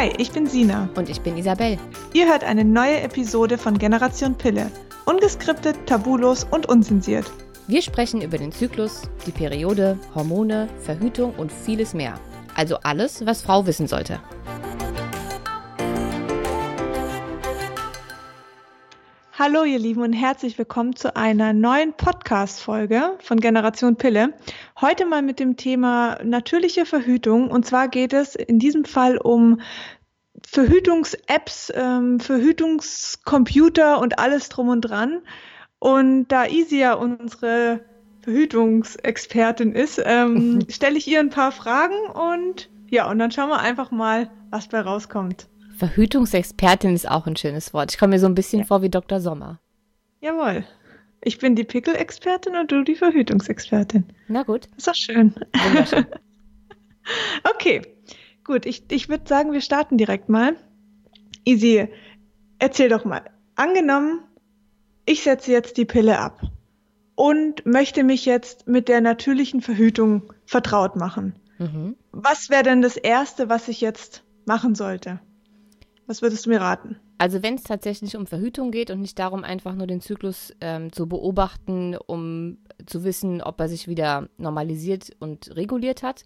Hi, ich bin Sina. Und ich bin Isabel. Ihr hört eine neue Episode von Generation Pille. Ungeskriptet, tabulos und unzensiert. Wir sprechen über den Zyklus, die Periode, Hormone, Verhütung und vieles mehr. Also alles, was Frau wissen sollte. Hallo ihr Lieben und herzlich willkommen zu einer neuen Podcast-Folge von Generation Pille. Heute mal mit dem Thema natürliche Verhütung. Und zwar geht es in diesem Fall um Verhütungs-Apps, ähm, Verhütungscomputer und alles drum und dran. Und da Isia unsere Verhütungsexpertin ist, ähm, stelle ich ihr ein paar Fragen und ja, und dann schauen wir einfach mal, was bei rauskommt. Verhütungsexpertin ist auch ein schönes Wort. Ich komme mir so ein bisschen ja. vor wie Dr. Sommer. Jawohl. Ich bin die Pickel-Expertin und du die Verhütungsexpertin. Na gut. Ist doch schön. Wunderschön. okay, gut. Ich, ich würde sagen, wir starten direkt mal. Easy, erzähl doch mal. Angenommen, ich setze jetzt die Pille ab und möchte mich jetzt mit der natürlichen Verhütung vertraut machen. Mhm. Was wäre denn das Erste, was ich jetzt machen sollte? Was würdest du mir raten? Also wenn es tatsächlich um Verhütung geht und nicht darum, einfach nur den Zyklus ähm, zu beobachten, um zu wissen, ob er sich wieder normalisiert und reguliert hat,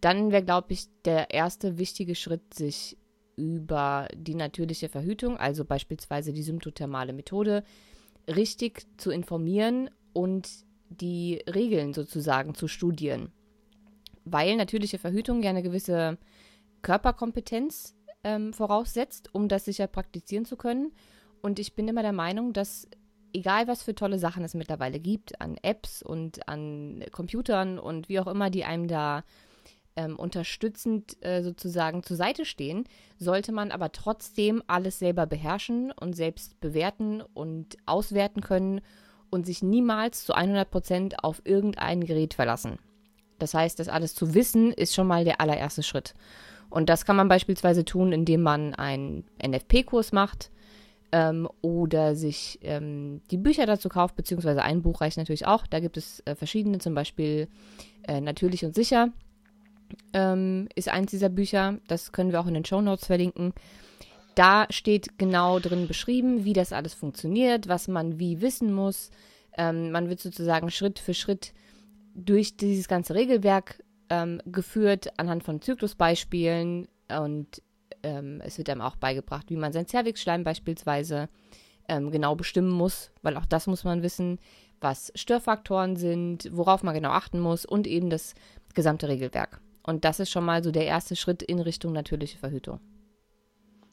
dann wäre, glaube ich, der erste wichtige Schritt, sich über die natürliche Verhütung, also beispielsweise die symptothermale Methode, richtig zu informieren und die Regeln sozusagen zu studieren. Weil natürliche Verhütung ja eine gewisse Körperkompetenz ähm, voraussetzt, um das sicher praktizieren zu können. Und ich bin immer der Meinung, dass egal was für tolle Sachen es mittlerweile gibt, an Apps und an Computern und wie auch immer, die einem da ähm, unterstützend äh, sozusagen zur Seite stehen, sollte man aber trotzdem alles selber beherrschen und selbst bewerten und auswerten können und sich niemals zu 100 Prozent auf irgendein Gerät verlassen. Das heißt, das alles zu wissen, ist schon mal der allererste Schritt. Und das kann man beispielsweise tun, indem man einen NFP-Kurs macht ähm, oder sich ähm, die Bücher dazu kauft, beziehungsweise ein Buch reicht natürlich auch. Da gibt es äh, verschiedene, zum Beispiel äh, Natürlich und Sicher ähm, ist eins dieser Bücher. Das können wir auch in den Show Notes verlinken. Da steht genau drin beschrieben, wie das alles funktioniert, was man wie wissen muss. Ähm, man wird sozusagen Schritt für Schritt durch dieses ganze Regelwerk ähm, geführt anhand von Zyklusbeispielen und ähm, es wird einem auch beigebracht, wie man sein Zervixschleim beispielsweise ähm, genau bestimmen muss, weil auch das muss man wissen, was Störfaktoren sind, worauf man genau achten muss und eben das gesamte Regelwerk. Und das ist schon mal so der erste Schritt in Richtung natürliche Verhütung.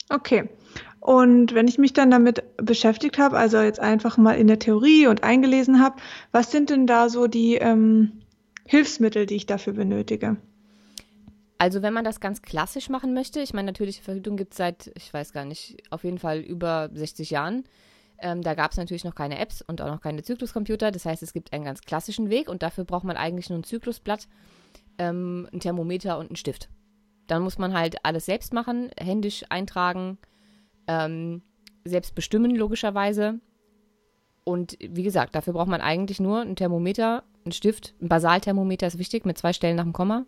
Okay. Und wenn ich mich dann damit beschäftigt habe, also jetzt einfach mal in der Theorie und eingelesen habe, was sind denn da so die ähm, Hilfsmittel, die ich dafür benötige? Also wenn man das ganz klassisch machen möchte, ich meine, natürliche Verhütung gibt es seit, ich weiß gar nicht, auf jeden Fall über 60 Jahren. Ähm, da gab es natürlich noch keine Apps und auch noch keine Zykluscomputer. Das heißt, es gibt einen ganz klassischen Weg und dafür braucht man eigentlich nur ein Zyklusblatt, ähm, ein Thermometer und einen Stift. Dann muss man halt alles selbst machen, händisch eintragen, ähm, selbst bestimmen, logischerweise. Und wie gesagt, dafür braucht man eigentlich nur ein Thermometer, einen Stift. Ein Basalthermometer ist wichtig, mit zwei Stellen nach dem Komma.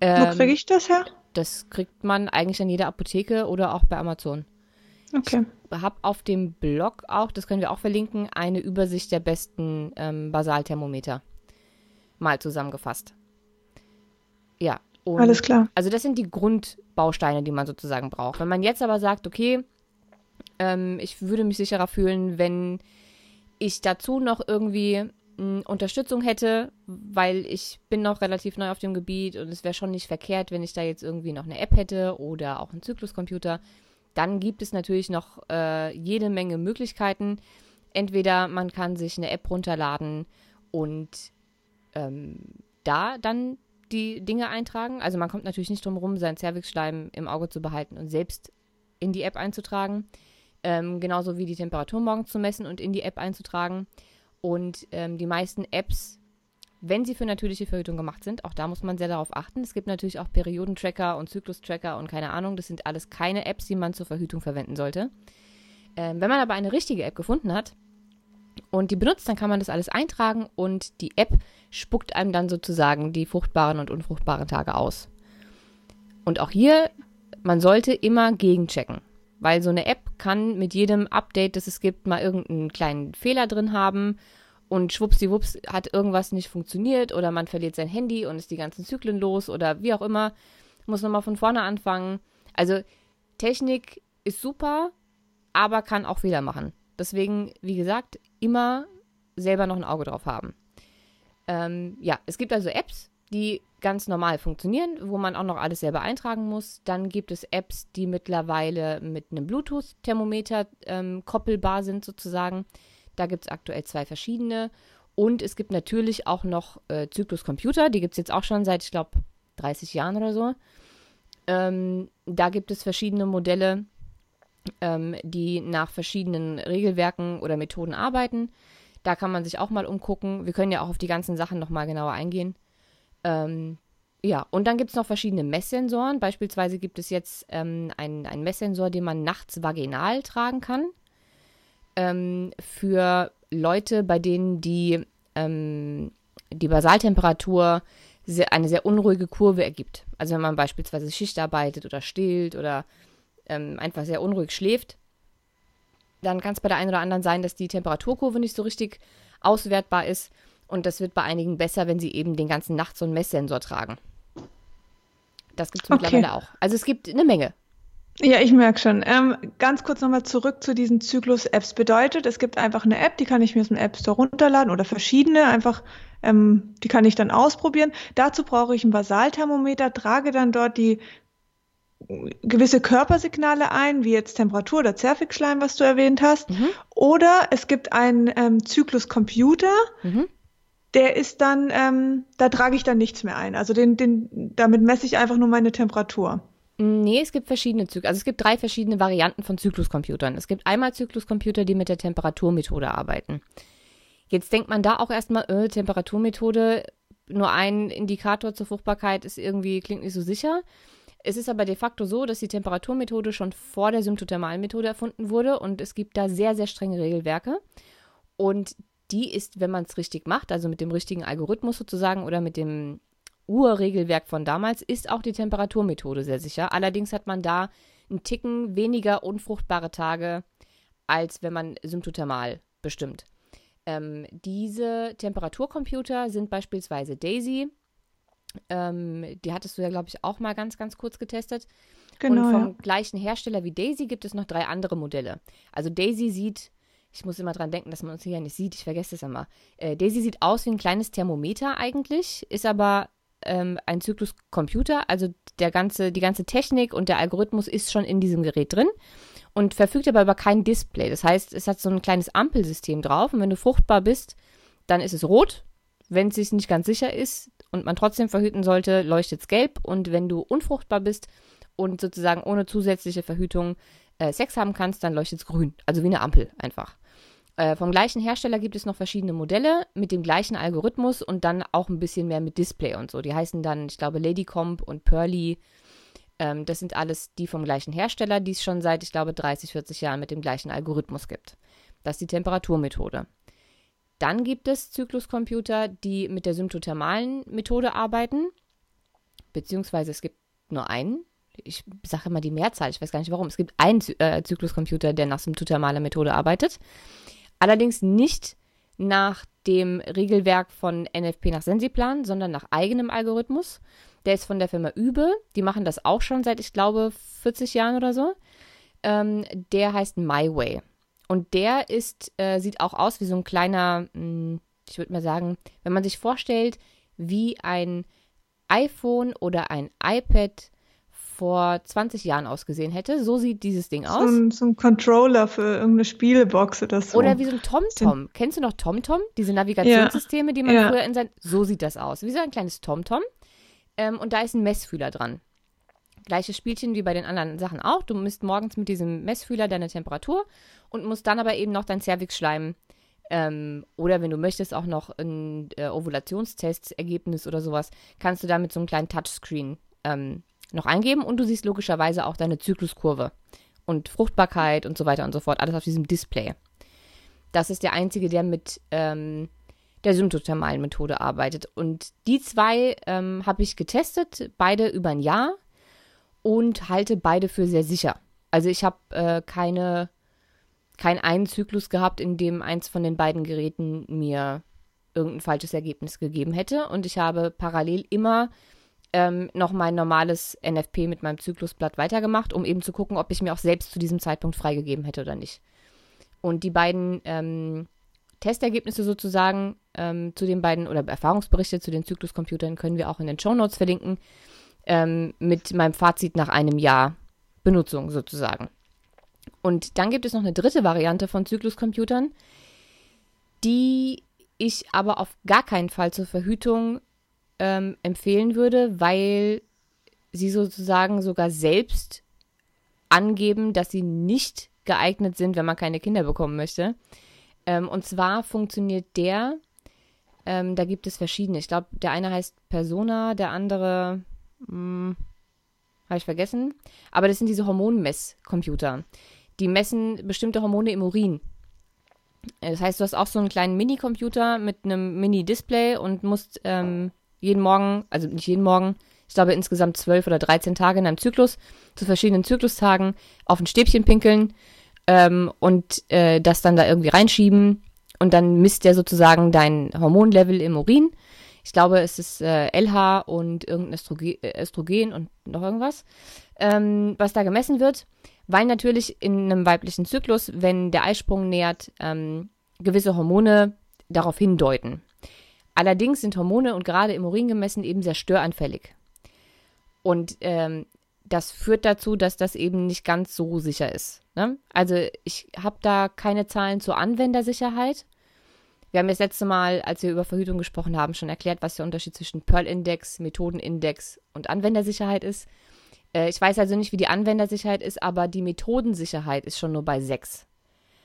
Ähm, Wo kriege ich das her? Das kriegt man eigentlich an jeder Apotheke oder auch bei Amazon. Okay. Ich habe auf dem Blog auch, das können wir auch verlinken, eine Übersicht der besten ähm, Basalthermometer mal zusammengefasst. Ja. Alles klar. Also das sind die Grundbausteine, die man sozusagen braucht. Wenn man jetzt aber sagt, okay, ähm, ich würde mich sicherer fühlen, wenn ich dazu noch irgendwie Unterstützung hätte, weil ich bin noch relativ neu auf dem Gebiet und es wäre schon nicht verkehrt, wenn ich da jetzt irgendwie noch eine App hätte oder auch einen Zykluscomputer. Dann gibt es natürlich noch äh, jede Menge Möglichkeiten. Entweder man kann sich eine App runterladen und ähm, da dann die Dinge eintragen. Also man kommt natürlich nicht drum herum, seinen Cervixschleim im Auge zu behalten und selbst in die App einzutragen. Ähm, genauso wie die Temperatur morgens zu messen und in die App einzutragen. Und ähm, die meisten Apps, wenn sie für natürliche Verhütung gemacht sind, auch da muss man sehr darauf achten. Es gibt natürlich auch Periodentracker und Zyklustracker und keine Ahnung. Das sind alles keine Apps, die man zur Verhütung verwenden sollte. Ähm, wenn man aber eine richtige App gefunden hat und die benutzt, dann kann man das alles eintragen und die App spuckt einem dann sozusagen die fruchtbaren und unfruchtbaren Tage aus. Und auch hier man sollte immer gegenchecken. Weil so eine App kann mit jedem Update, das es gibt, mal irgendeinen kleinen Fehler drin haben und schwuppsdiwupps hat irgendwas nicht funktioniert oder man verliert sein Handy und ist die ganzen Zyklen los oder wie auch immer, muss nochmal von vorne anfangen. Also Technik ist super, aber kann auch Fehler machen. Deswegen, wie gesagt, immer selber noch ein Auge drauf haben. Ähm, ja, es gibt also Apps, die ganz normal funktionieren, wo man auch noch alles selber eintragen muss. Dann gibt es Apps, die mittlerweile mit einem Bluetooth-Thermometer ähm, koppelbar sind sozusagen. Da gibt es aktuell zwei verschiedene. Und es gibt natürlich auch noch äh, Zyklus Computer. Die gibt es jetzt auch schon seit, ich glaube, 30 Jahren oder so. Ähm, da gibt es verschiedene Modelle, ähm, die nach verschiedenen Regelwerken oder Methoden arbeiten. Da kann man sich auch mal umgucken. Wir können ja auch auf die ganzen Sachen nochmal genauer eingehen. Ähm, ja, und dann gibt es noch verschiedene Messsensoren. Beispielsweise gibt es jetzt ähm, einen, einen Messsensor, den man nachts vaginal tragen kann. Ähm, für Leute, bei denen die, ähm, die Basaltemperatur sehr, eine sehr unruhige Kurve ergibt. Also wenn man beispielsweise Schicht arbeitet oder stillt oder ähm, einfach sehr unruhig schläft, dann kann es bei der einen oder anderen sein, dass die Temperaturkurve nicht so richtig auswertbar ist. Und das wird bei einigen besser, wenn sie eben den ganzen Nacht so einen Messsensor tragen. Das gibt es okay. mittlerweile auch. Also es gibt eine Menge. Ja, ich merke schon. Ähm, ganz kurz nochmal zurück zu diesen Zyklus-Apps. Bedeutet, es gibt einfach eine App, die kann ich mir aus dem App Store runterladen oder verschiedene, einfach, ähm, die kann ich dann ausprobieren. Dazu brauche ich ein Basalthermometer, trage dann dort die gewisse Körpersignale ein, wie jetzt Temperatur oder Zervixschleim, was du erwähnt hast. Mhm. Oder es gibt einen ähm, Zyklus-Computer, mhm. Der ist dann, ähm, da trage ich dann nichts mehr ein. Also den, den, damit messe ich einfach nur meine Temperatur. Nee, es gibt verschiedene Zyklen. Also es gibt drei verschiedene Varianten von Zykluscomputern. Es gibt einmal Zykluscomputer, die mit der Temperaturmethode arbeiten. Jetzt denkt man da auch erstmal, äh, Temperaturmethode, nur ein Indikator zur Fruchtbarkeit ist irgendwie, klingt nicht so sicher. Es ist aber de facto so, dass die Temperaturmethode schon vor der symptothermalen Methode erfunden wurde und es gibt da sehr, sehr strenge Regelwerke. Und die ist, wenn man es richtig macht, also mit dem richtigen Algorithmus sozusagen oder mit dem Urregelwerk von damals, ist auch die Temperaturmethode sehr sicher. Allerdings hat man da einen Ticken weniger unfruchtbare Tage, als wenn man symptothermal bestimmt. Ähm, diese Temperaturcomputer sind beispielsweise Daisy, ähm, die hattest du ja, glaube ich, auch mal ganz, ganz kurz getestet. Genau. Und vom ja. gleichen Hersteller wie Daisy gibt es noch drei andere Modelle. Also Daisy sieht, ich muss immer dran denken, dass man uns hier ja nicht sieht, ich vergesse das immer. Äh, Daisy sieht aus wie ein kleines Thermometer eigentlich, ist aber ähm, ein Zykluscomputer, also der ganze, die ganze Technik und der Algorithmus ist schon in diesem Gerät drin und verfügt aber über kein Display. Das heißt, es hat so ein kleines Ampelsystem drauf und wenn du fruchtbar bist, dann ist es rot. Wenn es sich nicht ganz sicher ist, und man trotzdem verhüten sollte, leuchtet es gelb. Und wenn du unfruchtbar bist und sozusagen ohne zusätzliche Verhütung äh, Sex haben kannst, dann leuchtet es grün. Also wie eine Ampel einfach. Äh, vom gleichen Hersteller gibt es noch verschiedene Modelle mit dem gleichen Algorithmus und dann auch ein bisschen mehr mit Display und so. Die heißen dann, ich glaube, Ladycomb und Pearly. Ähm, das sind alles die vom gleichen Hersteller, die es schon seit, ich glaube, 30, 40 Jahren mit dem gleichen Algorithmus gibt. Das ist die Temperaturmethode. Dann gibt es Zykluscomputer, die mit der symptothermalen Methode arbeiten, beziehungsweise es gibt nur einen. Ich sage immer die Mehrzahl, ich weiß gar nicht warum. Es gibt einen äh, Zykluscomputer, der nach symptothermaler Methode arbeitet. Allerdings nicht nach dem Regelwerk von NFP nach Sensiplan, sondern nach eigenem Algorithmus. Der ist von der Firma Übe. Die machen das auch schon seit, ich glaube, 40 Jahren oder so. Ähm, der heißt MyWay. Und der ist, äh, sieht auch aus wie so ein kleiner, mh, hm, ich würde mal sagen, wenn man sich vorstellt, wie ein iPhone oder ein iPad vor 20 Jahren ausgesehen hätte. So sieht dieses Ding aus. So ein, so ein Controller für irgendeine Spielebox oder so. Oder wie so ein TomTom. -Tom. Kennst du noch TomTom? Diese Navigationssysteme, ja. die man ja. früher in sein. So sieht das aus. Wie so ein kleines TomTom. Ähm, und da ist ein Messfühler dran. Gleiches Spielchen wie bei den anderen Sachen auch. Du misst morgens mit diesem Messfühler deine Temperatur und musst dann aber eben noch dein Cervix-Schleim ähm, oder wenn du möchtest auch noch ein äh, Ovulationstest-Ergebnis oder sowas, kannst du da mit so einem kleinen Touchscreen ähm, noch eingeben und du siehst logischerweise auch deine Zykluskurve und Fruchtbarkeit und so weiter und so fort, alles auf diesem Display. Das ist der einzige, der mit ähm, der symptothermalen Methode arbeitet. Und die zwei ähm, habe ich getestet, beide über ein Jahr. und halte beide für sehr sicher. Also ich habe äh, keine, keinen einen Zyklus gehabt, in dem eins von den beiden Geräten mir irgendein falsches Ergebnis gegeben hätte. Und ich habe parallel immer ähm, noch mein normales NFP mit meinem Zyklusblatt weitergemacht, um eben zu gucken, ob ich mir auch selbst zu diesem Zeitpunkt freigegeben hätte oder nicht. Und die beiden ähm, Testergebnisse sozusagen ähm, zu den beiden oder Erfahrungsberichte zu den Zykluscomputern können wir auch in den Show Notes verlinken ähm, mit meinem Fazit nach einem Jahr Benutzung sozusagen. Und dann gibt es noch eine dritte Variante von Zykluscomputern, die ich aber auf gar keinen Fall zur Verhütung ähm, empfehlen würde, weil sie sozusagen sogar selbst angeben, dass sie nicht geeignet sind, wenn man keine Kinder bekommen möchte. Ähm, und zwar funktioniert der, ähm, da gibt es verschiedene. Ich glaube, der eine heißt Persona, der andere, hm, habe ich vergessen. Aber das sind diese Hormonmesscomputer. Die messen bestimmte Hormone im Urin. Das heißt, du hast auch so einen kleinen Mini-Computer mit einem Mini-Display und musst ähm, jeden Morgen, also nicht jeden Morgen, ich glaube insgesamt zwölf oder dreizehn Tage in einem Zyklus, zu verschiedenen Zyklustagen auf ein Stäbchen pinkeln ähm, und äh, das dann da irgendwie reinschieben und dann misst der sozusagen dein Hormonlevel im Urin. Ich glaube, es ist äh, LH und irgendein Östrogen, äh, Östrogen und noch irgendwas, ähm, was da gemessen wird, weil natürlich in einem weiblichen Zyklus, wenn der Eisprung nähert, ähm, gewisse Hormone darauf hindeuten. Allerdings sind Hormone und gerade im Urin gemessen eben sehr störanfällig. Und ähm, das führt dazu, dass das eben nicht ganz so sicher ist. Ne? Also ich habe da keine Zahlen zur Anwendersicherheit. Wir haben das letzte Mal, als wir über Verhütung gesprochen haben, schon erklärt, was der Unterschied zwischen Pearl-Index, Methodenindex und Anwendersicherheit ist. Äh, ich weiß also nicht, wie die Anwendersicherheit ist, aber die Methodensicherheit ist schon nur bei 6.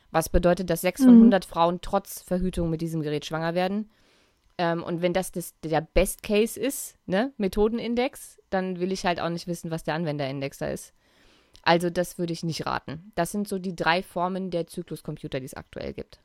Was bedeutet, dass 6 von 100 mhm. Frauen trotz Verhütung mit diesem Gerät schwanger werden. Ähm, und wenn das, das der Best Case ist, ne, Methodenindex, dann will ich halt auch nicht wissen, was der Anwenderindex da ist. Also das würde ich nicht raten. Das sind so die drei Formen der Zykluscomputer, die es aktuell gibt.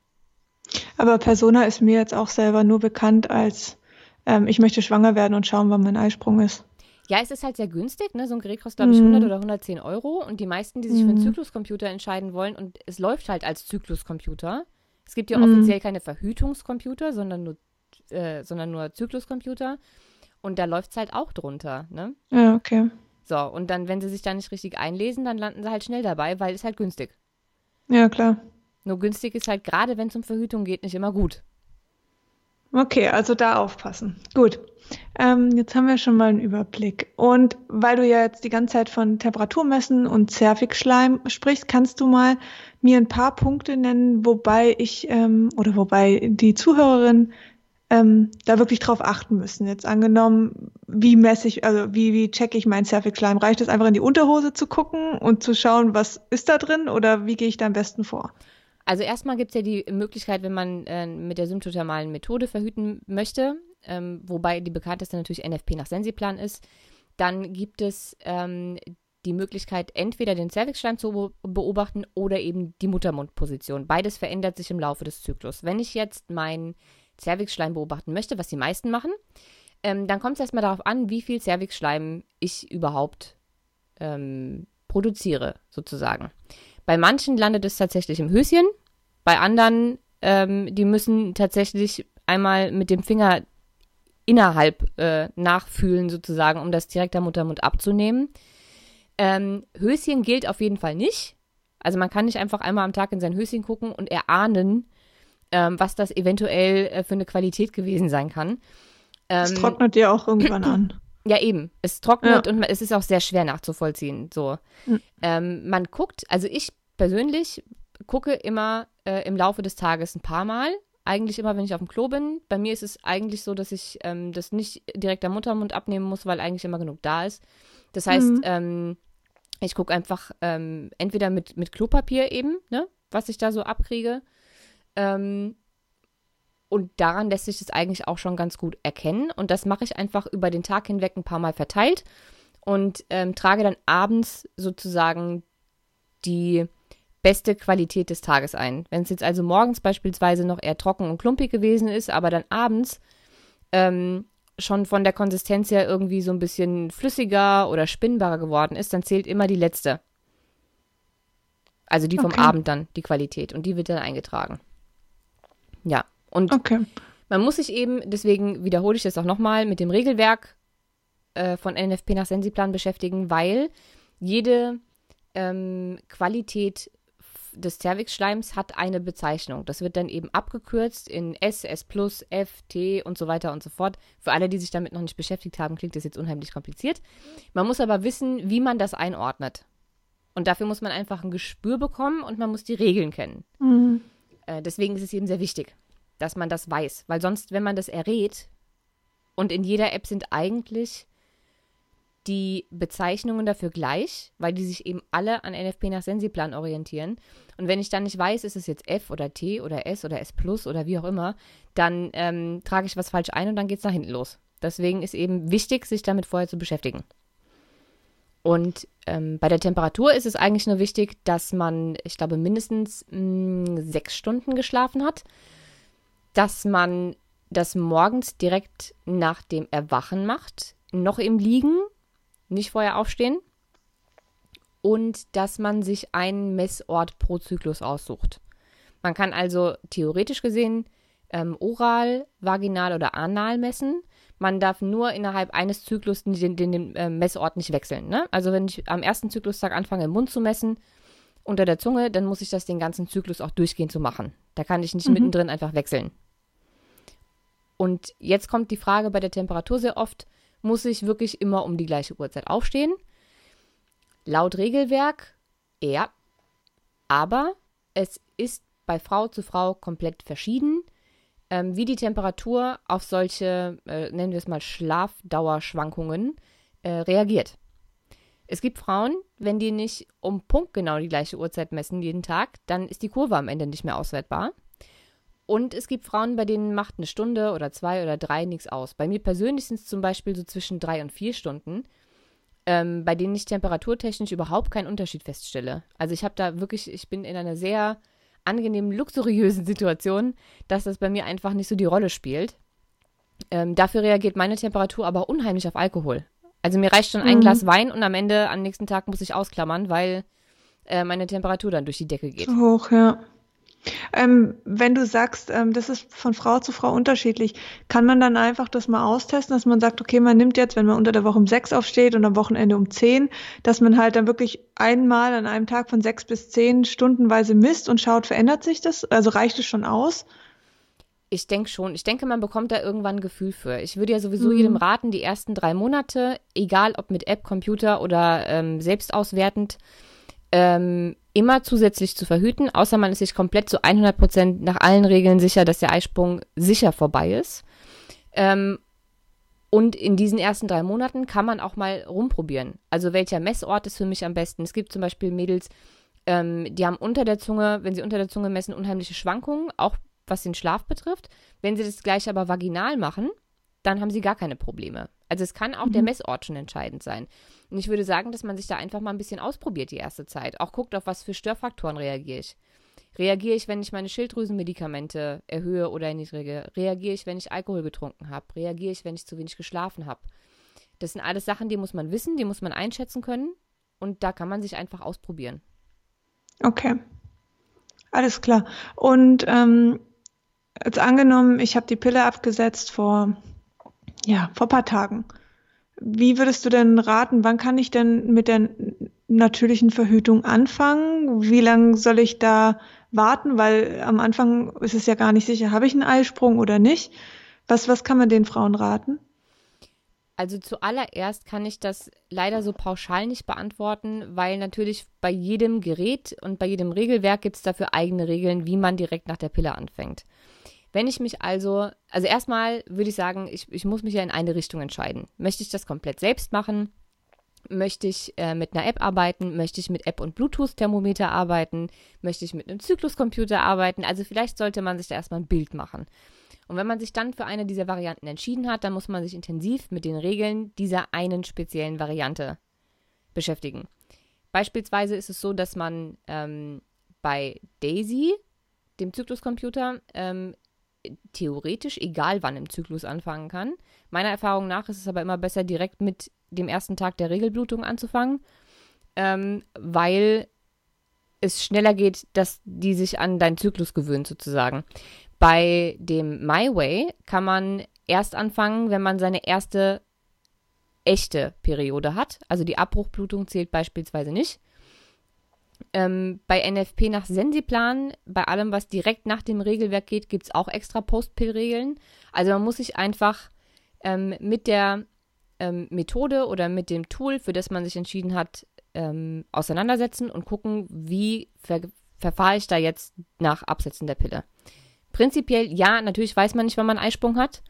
Aber Persona ist mir jetzt auch selber nur bekannt als ähm, ich möchte schwanger werden und schauen, wann mein Eisprung ist. Ja, es ist halt sehr günstig, ne? So ein Gerät kostet, glaube ich, 100 mm. oder 110 Euro. Und die meisten, die sich mm. für einen mhm. Zykluscomputer entscheiden wollen, und es läuft halt als Zykluscomputer. Es gibt ja mm. offiziell keine Verhütungscomputer, sondern nur äh, sondern nur Zykluscomputer. Und da läuft es halt auch drunter, ne? Ja, okay. So, und dann, wenn sie sich da nicht richtig einlesen, dann landen sie halt schnell dabei, weil es halt günstig. Ja, klar. Nur günstig ist halt gerade, wenn es um Verhütung geht, nicht immer gut. Okay, also da aufpassen. Gut. Ähm, jetzt haben wir schon mal einen Überblick. Und weil du ja jetzt die ganze Zeit von Temperaturmessen und Zervixschleim sprichst, kannst du mal mir ein paar Punkte nennen, wobei ich ähm, oder wobei die Zuhörerin ähm, da wirklich drauf achten müssen. Jetzt angenommen, wie messe ich, also wie, wie checke ich meinen Cervix-Schleim? Reicht es einfach in die Unterhose zu gucken und zu schauen, was ist da drin oder wie gehe ich da am besten vor? Also erstmal gibt es ja die Möglichkeit, wenn man äh, mit der symptothermalen Methode verhüten möchte, ähm, wobei die bekannteste natürlich NFP nach Sensiplan ist, dann gibt es ähm, die Möglichkeit, entweder den Cervixschleim zu beobachten oder eben die Muttermundposition. Beides verändert sich im Laufe des Zyklus. Wenn ich jetzt mein Cervixschleim beobachten möchte, was die meisten machen, ähm, dann kommt es erstmal darauf an, wie viel Cervixschleim ich überhaupt ähm, produziere, sozusagen. Bei manchen landet es tatsächlich im Höschen, bei anderen, ähm, die müssen tatsächlich einmal mit dem Finger innerhalb äh, nachfühlen, sozusagen, um das direkt am Muttermund abzunehmen. Ähm, Höschen gilt auf jeden Fall nicht. Also man kann nicht einfach einmal am Tag in sein Höschen gucken und erahnen, ähm, was das eventuell äh, für eine Qualität gewesen sein kann. Ähm, es trocknet ja auch irgendwann an. Ja, eben. Es trocknet ja. und es ist auch sehr schwer nachzuvollziehen. So. Mhm. Ähm, man guckt, also ich persönlich gucke immer äh, im Laufe des Tages ein paar Mal. Eigentlich immer, wenn ich auf dem Klo bin. Bei mir ist es eigentlich so, dass ich ähm, das nicht direkt am Muttermund abnehmen muss, weil eigentlich immer genug da ist. Das heißt, mhm. ähm, ich gucke einfach ähm, entweder mit, mit Klopapier eben, ne, was ich da so abkriege. Ähm, und daran lässt sich das eigentlich auch schon ganz gut erkennen. Und das mache ich einfach über den Tag hinweg ein paar Mal verteilt und ähm, trage dann abends sozusagen die beste Qualität des Tages ein. Wenn es jetzt also morgens beispielsweise noch eher trocken und klumpig gewesen ist, aber dann abends ähm, schon von der Konsistenz her irgendwie so ein bisschen flüssiger oder spinnbarer geworden ist, dann zählt immer die letzte. Also die vom okay. Abend dann, die Qualität. Und die wird dann eingetragen. Ja. Und okay. man muss sich eben, deswegen wiederhole ich das auch nochmal, mit dem Regelwerk äh, von NFP nach Sensiplan beschäftigen, weil jede ähm, Qualität des Cervix-Schleims hat eine Bezeichnung. Das wird dann eben abgekürzt in S, S+, F, T und so weiter und so fort. Für alle, die sich damit noch nicht beschäftigt haben, klingt das jetzt unheimlich kompliziert. Man muss aber wissen, wie man das einordnet. Und dafür muss man einfach ein Gespür bekommen und man muss die Regeln kennen. Mhm. Äh, deswegen ist es eben sehr wichtig, dass man das weiß. Weil sonst, wenn man das errät, und in jeder App sind eigentlich die Bezeichnungen dafür gleich, weil die sich eben alle an NFP nach Sensiplan orientieren. Und wenn ich dann nicht weiß, ist es jetzt F oder T oder S oder S Plus oder wie auch immer, dann ähm, trage ich was falsch ein und dann geht es nach hinten los. Deswegen ist eben wichtig, sich damit vorher zu beschäftigen. Und ähm, bei der Temperatur ist es eigentlich nur wichtig, dass man, ich glaube, mindestens mh, mm, sechs Stunden geschlafen hat, dass man das morgens direkt nach dem Erwachen macht, noch im Liegen nicht vorher aufstehen und dass man sich einen Messort pro Zyklus aussucht. Man kann also theoretisch gesehen ähm, oral, vaginal oder anal messen. Man darf nur innerhalb eines Zyklus den, den, den äh, Messort nicht wechseln. Ne? Also wenn ich am ersten Zyklustag anfange, im Mund zu messen, unter der Zunge, dann muss ich das den ganzen Zyklus auch durchgehend so machen. Da kann ich nicht mhm. mittendrin einfach wechseln. Und jetzt kommt die Frage bei der Temperatur sehr oft, muss ich wirklich immer um die gleiche Uhrzeit aufstehen. Laut Regelwerk, ja. Aber es ist bei Frau zu Frau komplett verschieden, ähm, wie die Temperatur auf solche, äh, nennen wir es mal, Schlafdauerschwankungen äh, reagiert. Es gibt Frauen, wenn die nicht um Punkt genau die gleiche Uhrzeit messen jeden Tag, dann ist die Kurve am Ende nicht mehr auswertbar. Und es gibt Frauen, bei denen macht eine Stunde oder zwei oder drei nichts aus. Bei mir persönlich sind es zum Beispiel so zwischen drei und vier Stunden, ähm, bei denen ich temperaturtechnisch überhaupt keinen Unterschied feststelle. Also ich habe da wirklich, ich bin in einer sehr angenehmen, luxuriösen Situation, dass das bei mir einfach nicht so die Rolle spielt. Ähm, dafür reagiert meine Temperatur aber unheimlich auf Alkohol. Also mir reicht schon ein mhm. Glas Wein und am Ende, am nächsten Tag muss ich ausklammern, weil äh, meine Temperatur dann durch die Decke geht. Hoch, ja. Ähm, wenn du sagst, ähm, das ist von Frau zu Frau unterschiedlich, kann man dann einfach das mal austesten, dass man sagt, okay, man nimmt jetzt, wenn man unter der Woche um sechs aufsteht und am Wochenende um zehn, dass man halt dann wirklich einmal an einem Tag von sechs bis zehn stundenweise misst und schaut, verändert sich das? Also reicht es schon aus? Ich denke schon. Ich denke, man bekommt da irgendwann ein Gefühl für. Ich würde ja sowieso mhm. jedem raten, die ersten drei Monate, egal ob mit App, Computer oder ähm, selbst auswertend, ähm, immer zusätzlich zu verhüten, außer man ist sich komplett zu 100 Prozent nach allen Regeln sicher, dass der Eisprung sicher vorbei ist. Ähm, und in diesen ersten drei Monaten kann man auch mal rumprobieren. Also welcher Messort ist für mich am besten? Es gibt zum Beispiel Mädels, ähm, die haben unter der Zunge, wenn sie unter der Zunge messen, unheimliche Schwankungen, auch was den Schlaf betrifft. Wenn sie das gleich aber vaginal machen, dann haben sie gar keine Probleme. Also es kann auch mhm. der Messort schon entscheidend sein. Und ich würde sagen, dass man sich da einfach mal ein bisschen ausprobiert die erste Zeit. Auch guckt, auf was für Störfaktoren reagiere ich. Reagiere ich, wenn ich meine Schilddrüsenmedikamente erhöhe oder erniedrige? Reagiere ich, wenn ich Alkohol getrunken habe? Reagiere ich, wenn ich zu wenig geschlafen habe? Das sind alles Sachen, die muss man wissen, die muss man einschätzen können und da kann man sich einfach ausprobieren. Okay. Alles klar. Und ähm, jetzt angenommen, ich habe die Pille abgesetzt vor ja, vor paar Tagen. Wie würdest du denn raten, wann kann ich denn mit der natürlichen Verhütung anfangen? Wie lange soll ich da warten? Weil am Anfang ist es ja gar nicht sicher, habe ich einen Eisprung oder nicht. Was, was kann man den Frauen raten? Also zuallererst kann ich das leider so pauschal nicht beantworten, weil natürlich bei jedem Gerät und bei jedem Regelwerk gibt es dafür eigene Regeln, wie man direkt nach der Pille anfängt. Wenn ich mich also, also erstmal würde ich sagen, ich, ich muss mich ja in eine Richtung entscheiden. Möchte ich das komplett selbst machen? Möchte ich äh, mit einer App arbeiten? Möchte ich mit App und Bluetooth-Thermometer arbeiten? Möchte ich mit einem Zykluscomputer arbeiten? Also vielleicht sollte man sich da erstmal ein Bild machen. Und wenn man sich dann für eine dieser Varianten entschieden hat, dann muss man sich intensiv mit den Regeln dieser einen speziellen Variante beschäftigen. Beispielsweise ist es so, dass man ähm, bei Daisy, dem Zykluscomputer, ähm, theoretisch egal wann im Zyklus anfangen kann. Meiner Erfahrung nach ist es aber immer besser, direkt mit dem ersten Tag der Regelblutung anzufangen, ähm, weil es schneller geht, dass die sich an deinen Zyklus gewöhnt, sozusagen. Bei dem My Way kann man erst anfangen, wenn man seine erste echte Periode hat. Also die Abbruchblutung zählt beispielsweise nicht. Ähm, bei NFP nach Sensiplan, bei allem, was direkt nach dem Regelwerk geht, gibt es auch extra Postpill-Regeln. Also man muss sich einfach ähm, mit der ähm, Methode oder mit dem Tool, für das man sich entschieden hat, ähm, auseinandersetzen und gucken, wie ver verfahre ich da jetzt nach Absetzen der Pille. Prinzipiell, ja, natürlich weiß man nicht, wann man einen Eisprung hat,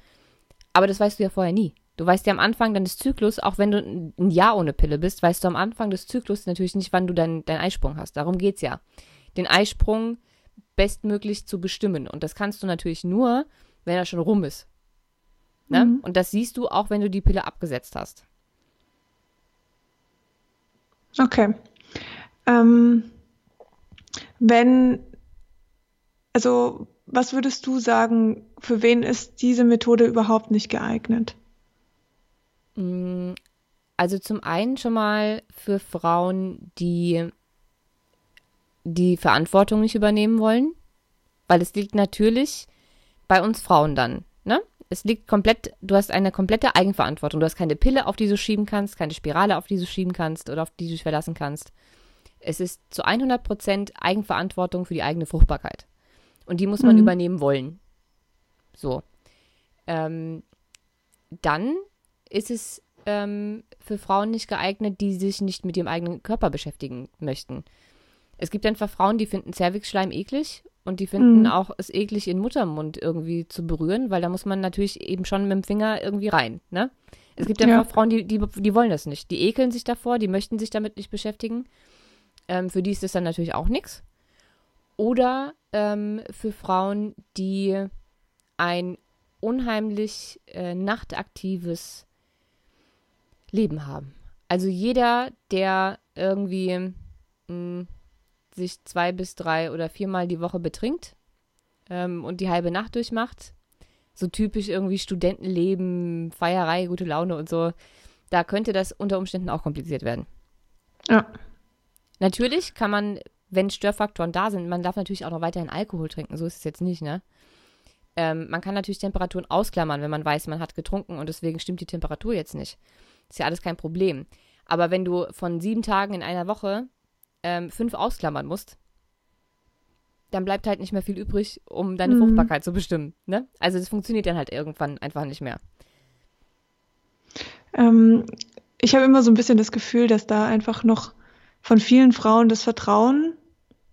aber das weißt du ja vorher nie. Du weißt ja am Anfang deines Zyklus, auch wenn du ein Jahr ohne Pille bist, weißt du am Anfang des Zyklus natürlich nicht, wann du deinen dein Eisprung hast. Darum geht es ja. Den Eisprung bestmöglich zu bestimmen. Und das kannst du natürlich nur, wenn er schon rum ist. Ne? Mhm. Und das siehst du auch, wenn du die Pille abgesetzt hast. Okay. Ähm, wenn, also was würdest du sagen, für wen ist diese Methode überhaupt nicht geeignet? Mm, also zum einen schon mal für Frauen, die die Verantwortung nicht übernehmen wollen, weil es liegt natürlich bei uns Frauen dann, ne? Es liegt komplett, du hast eine komplette Eigenverantwortung. Du hast keine Pille, auf die du schieben kannst, keine Spirale, auf die du schieben kannst oder auf die du dich verlassen kannst. Es ist zu 100% Eigenverantwortung für die eigene Fruchtbarkeit. Und die muss man mhm. übernehmen wollen. So. Ähm, dann ist es ähm, für Frauen nicht geeignet, die sich nicht mit ihrem eigenen Körper beschäftigen möchten. Es gibt einfach Frauen, die finden Cervixschleim eklig und die finden mhm. auch es eklig, in Muttermund irgendwie zu berühren, weil da muss man natürlich eben schon mit dem Finger irgendwie rein, ne? Es gibt einfach ja. Frauen, die, die, die wollen das nicht. Die ekeln sich davor, die möchten sich damit nicht beschäftigen. Ähm, für die ist das dann natürlich auch nichts. Oder ähm, für Frauen, die ein unheimlich äh, nachtaktives Leben haben. Also jeder, der irgendwie mh, hm, sich zwei bis drei oder viermal die Woche betrinkt ähm, und die halbe Nacht durchmacht, so typisch irgendwie Studentenleben, Feierei, gute Laune und so, da könnte das unter Umständen auch kompliziert werden. Ja. Natürlich kann man wenn Störfaktoren da sind, man darf natürlich auch noch weiterhin Alkohol trinken, so ist es jetzt nicht, ne? Ähm, man kann natürlich Temperaturen ausklammern, wenn man weiß, man hat getrunken und deswegen stimmt die Temperatur jetzt nicht. Ist ja alles kein Problem. Aber wenn du von sieben Tagen in einer Woche ähm, fünf ausklammern musst, dann bleibt halt nicht mehr viel übrig, um deine mhm. Fruchtbarkeit zu bestimmen. Ne? Also das funktioniert dann halt irgendwann einfach nicht mehr. Ähm, ich habe immer so ein bisschen das Gefühl, dass da einfach noch von vielen Frauen das Vertrauen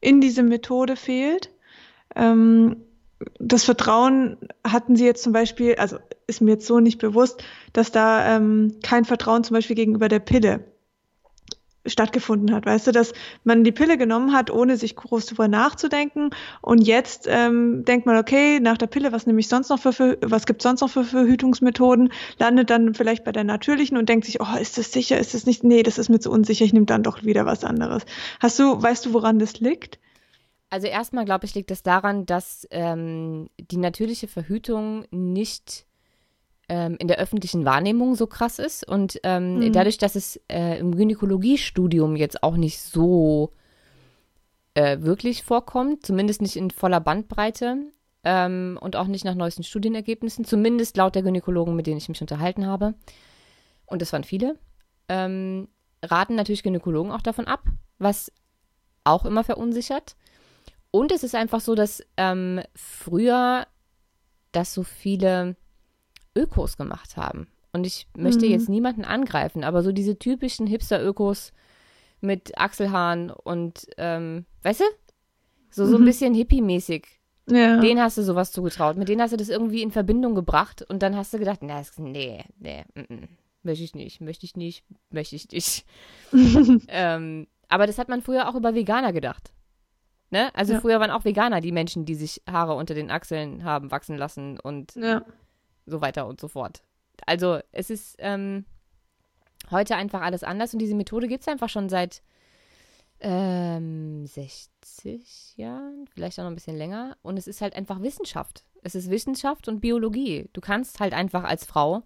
in diese Methode fehlt. Ähm, das Vertrauen hatten sie jetzt zum Beispiel, also ist mir jetzt so nicht bewusst, dass da ähm, kein Vertrauen zum Beispiel gegenüber der Pille stattgefunden hat. Weißt du, dass man die Pille genommen hat, ohne sich groß darüber nachzudenken. Und jetzt ähm, denkt man, okay, nach der Pille, was nehme ich sonst noch für, was gibt sonst noch für Verhütungsmethoden? Landet dann vielleicht bei der natürlichen und denkt sich, oh, ist das sicher? Ist das nicht? Nee, das ist mir zu unsicher. Ich nehme dann doch wieder was anderes. Hast du, weißt du, woran das liegt? Also erstmal glaube ich, liegt es das daran, dass ähm, die natürliche Verhütung nicht ähm, in der öffentlichen Wahrnehmung so krass ist. Und ähm, mhm. dadurch, dass es äh, im Gynäkologiestudium jetzt auch nicht so äh, wirklich vorkommt, zumindest nicht in voller Bandbreite ähm, und auch nicht nach neuesten Studienergebnissen, zumindest laut der Gynäkologen, mit denen ich mich unterhalten habe, und das waren viele, ähm, raten natürlich Gynäkologen auch davon ab, was auch immer verunsichert. Und es ist einfach so, dass ähm, früher dass so viele Ökos gemacht haben. Und ich möchte mhm. jetzt niemanden angreifen, aber so diese typischen Hipster-Ökos mit Achselhaaren und, ähm, weißt du? So, so ein mhm. bisschen hippie-mäßig. Ja. Den hast du sowas zugetraut. Mit denen hast du das irgendwie in Verbindung gebracht und dann hast du gedacht, nee, nee, nee, mm, mm, möchte ich nicht, möchte ich nicht, möchte ich nicht. ähm, aber das hat man früher auch über Veganer gedacht. Ne? Also ja. früher waren auch Veganer die Menschen, die sich Haare unter den Achseln haben wachsen lassen und ja so weiter und so fort. Also es ist ähm, heute einfach alles anders und diese Methode gibt es einfach schon seit Ähm, 60 Jahren, vielleicht auch noch ein bisschen länger. Und es ist halt einfach Wissenschaft. Es ist Wissenschaft und Biologie. Du kannst halt einfach als Frau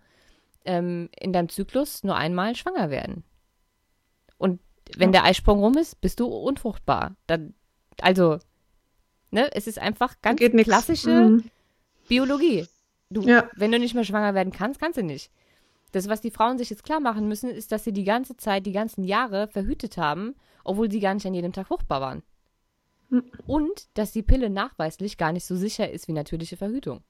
ähm, in deinem Zyklus nur einmal schwanger werden. Und wenn ja. der Eisprung rum ist, bist du unfruchtbar. Dann, also, ne, es ist einfach ganz klassische mhm. Biologie. Du, ja. Wenn du nicht mehr schwanger werden kannst, kannst du nicht. Das, was die Frauen sich jetzt klar machen müssen, ist, dass sie die ganze Zeit, die ganzen Jahre verhütet haben, obwohl sie gar nicht an jedem Tag fruchtbar waren. Mhm. Und dass die Pille nachweislich gar nicht so sicher ist wie natürliche Verhütung.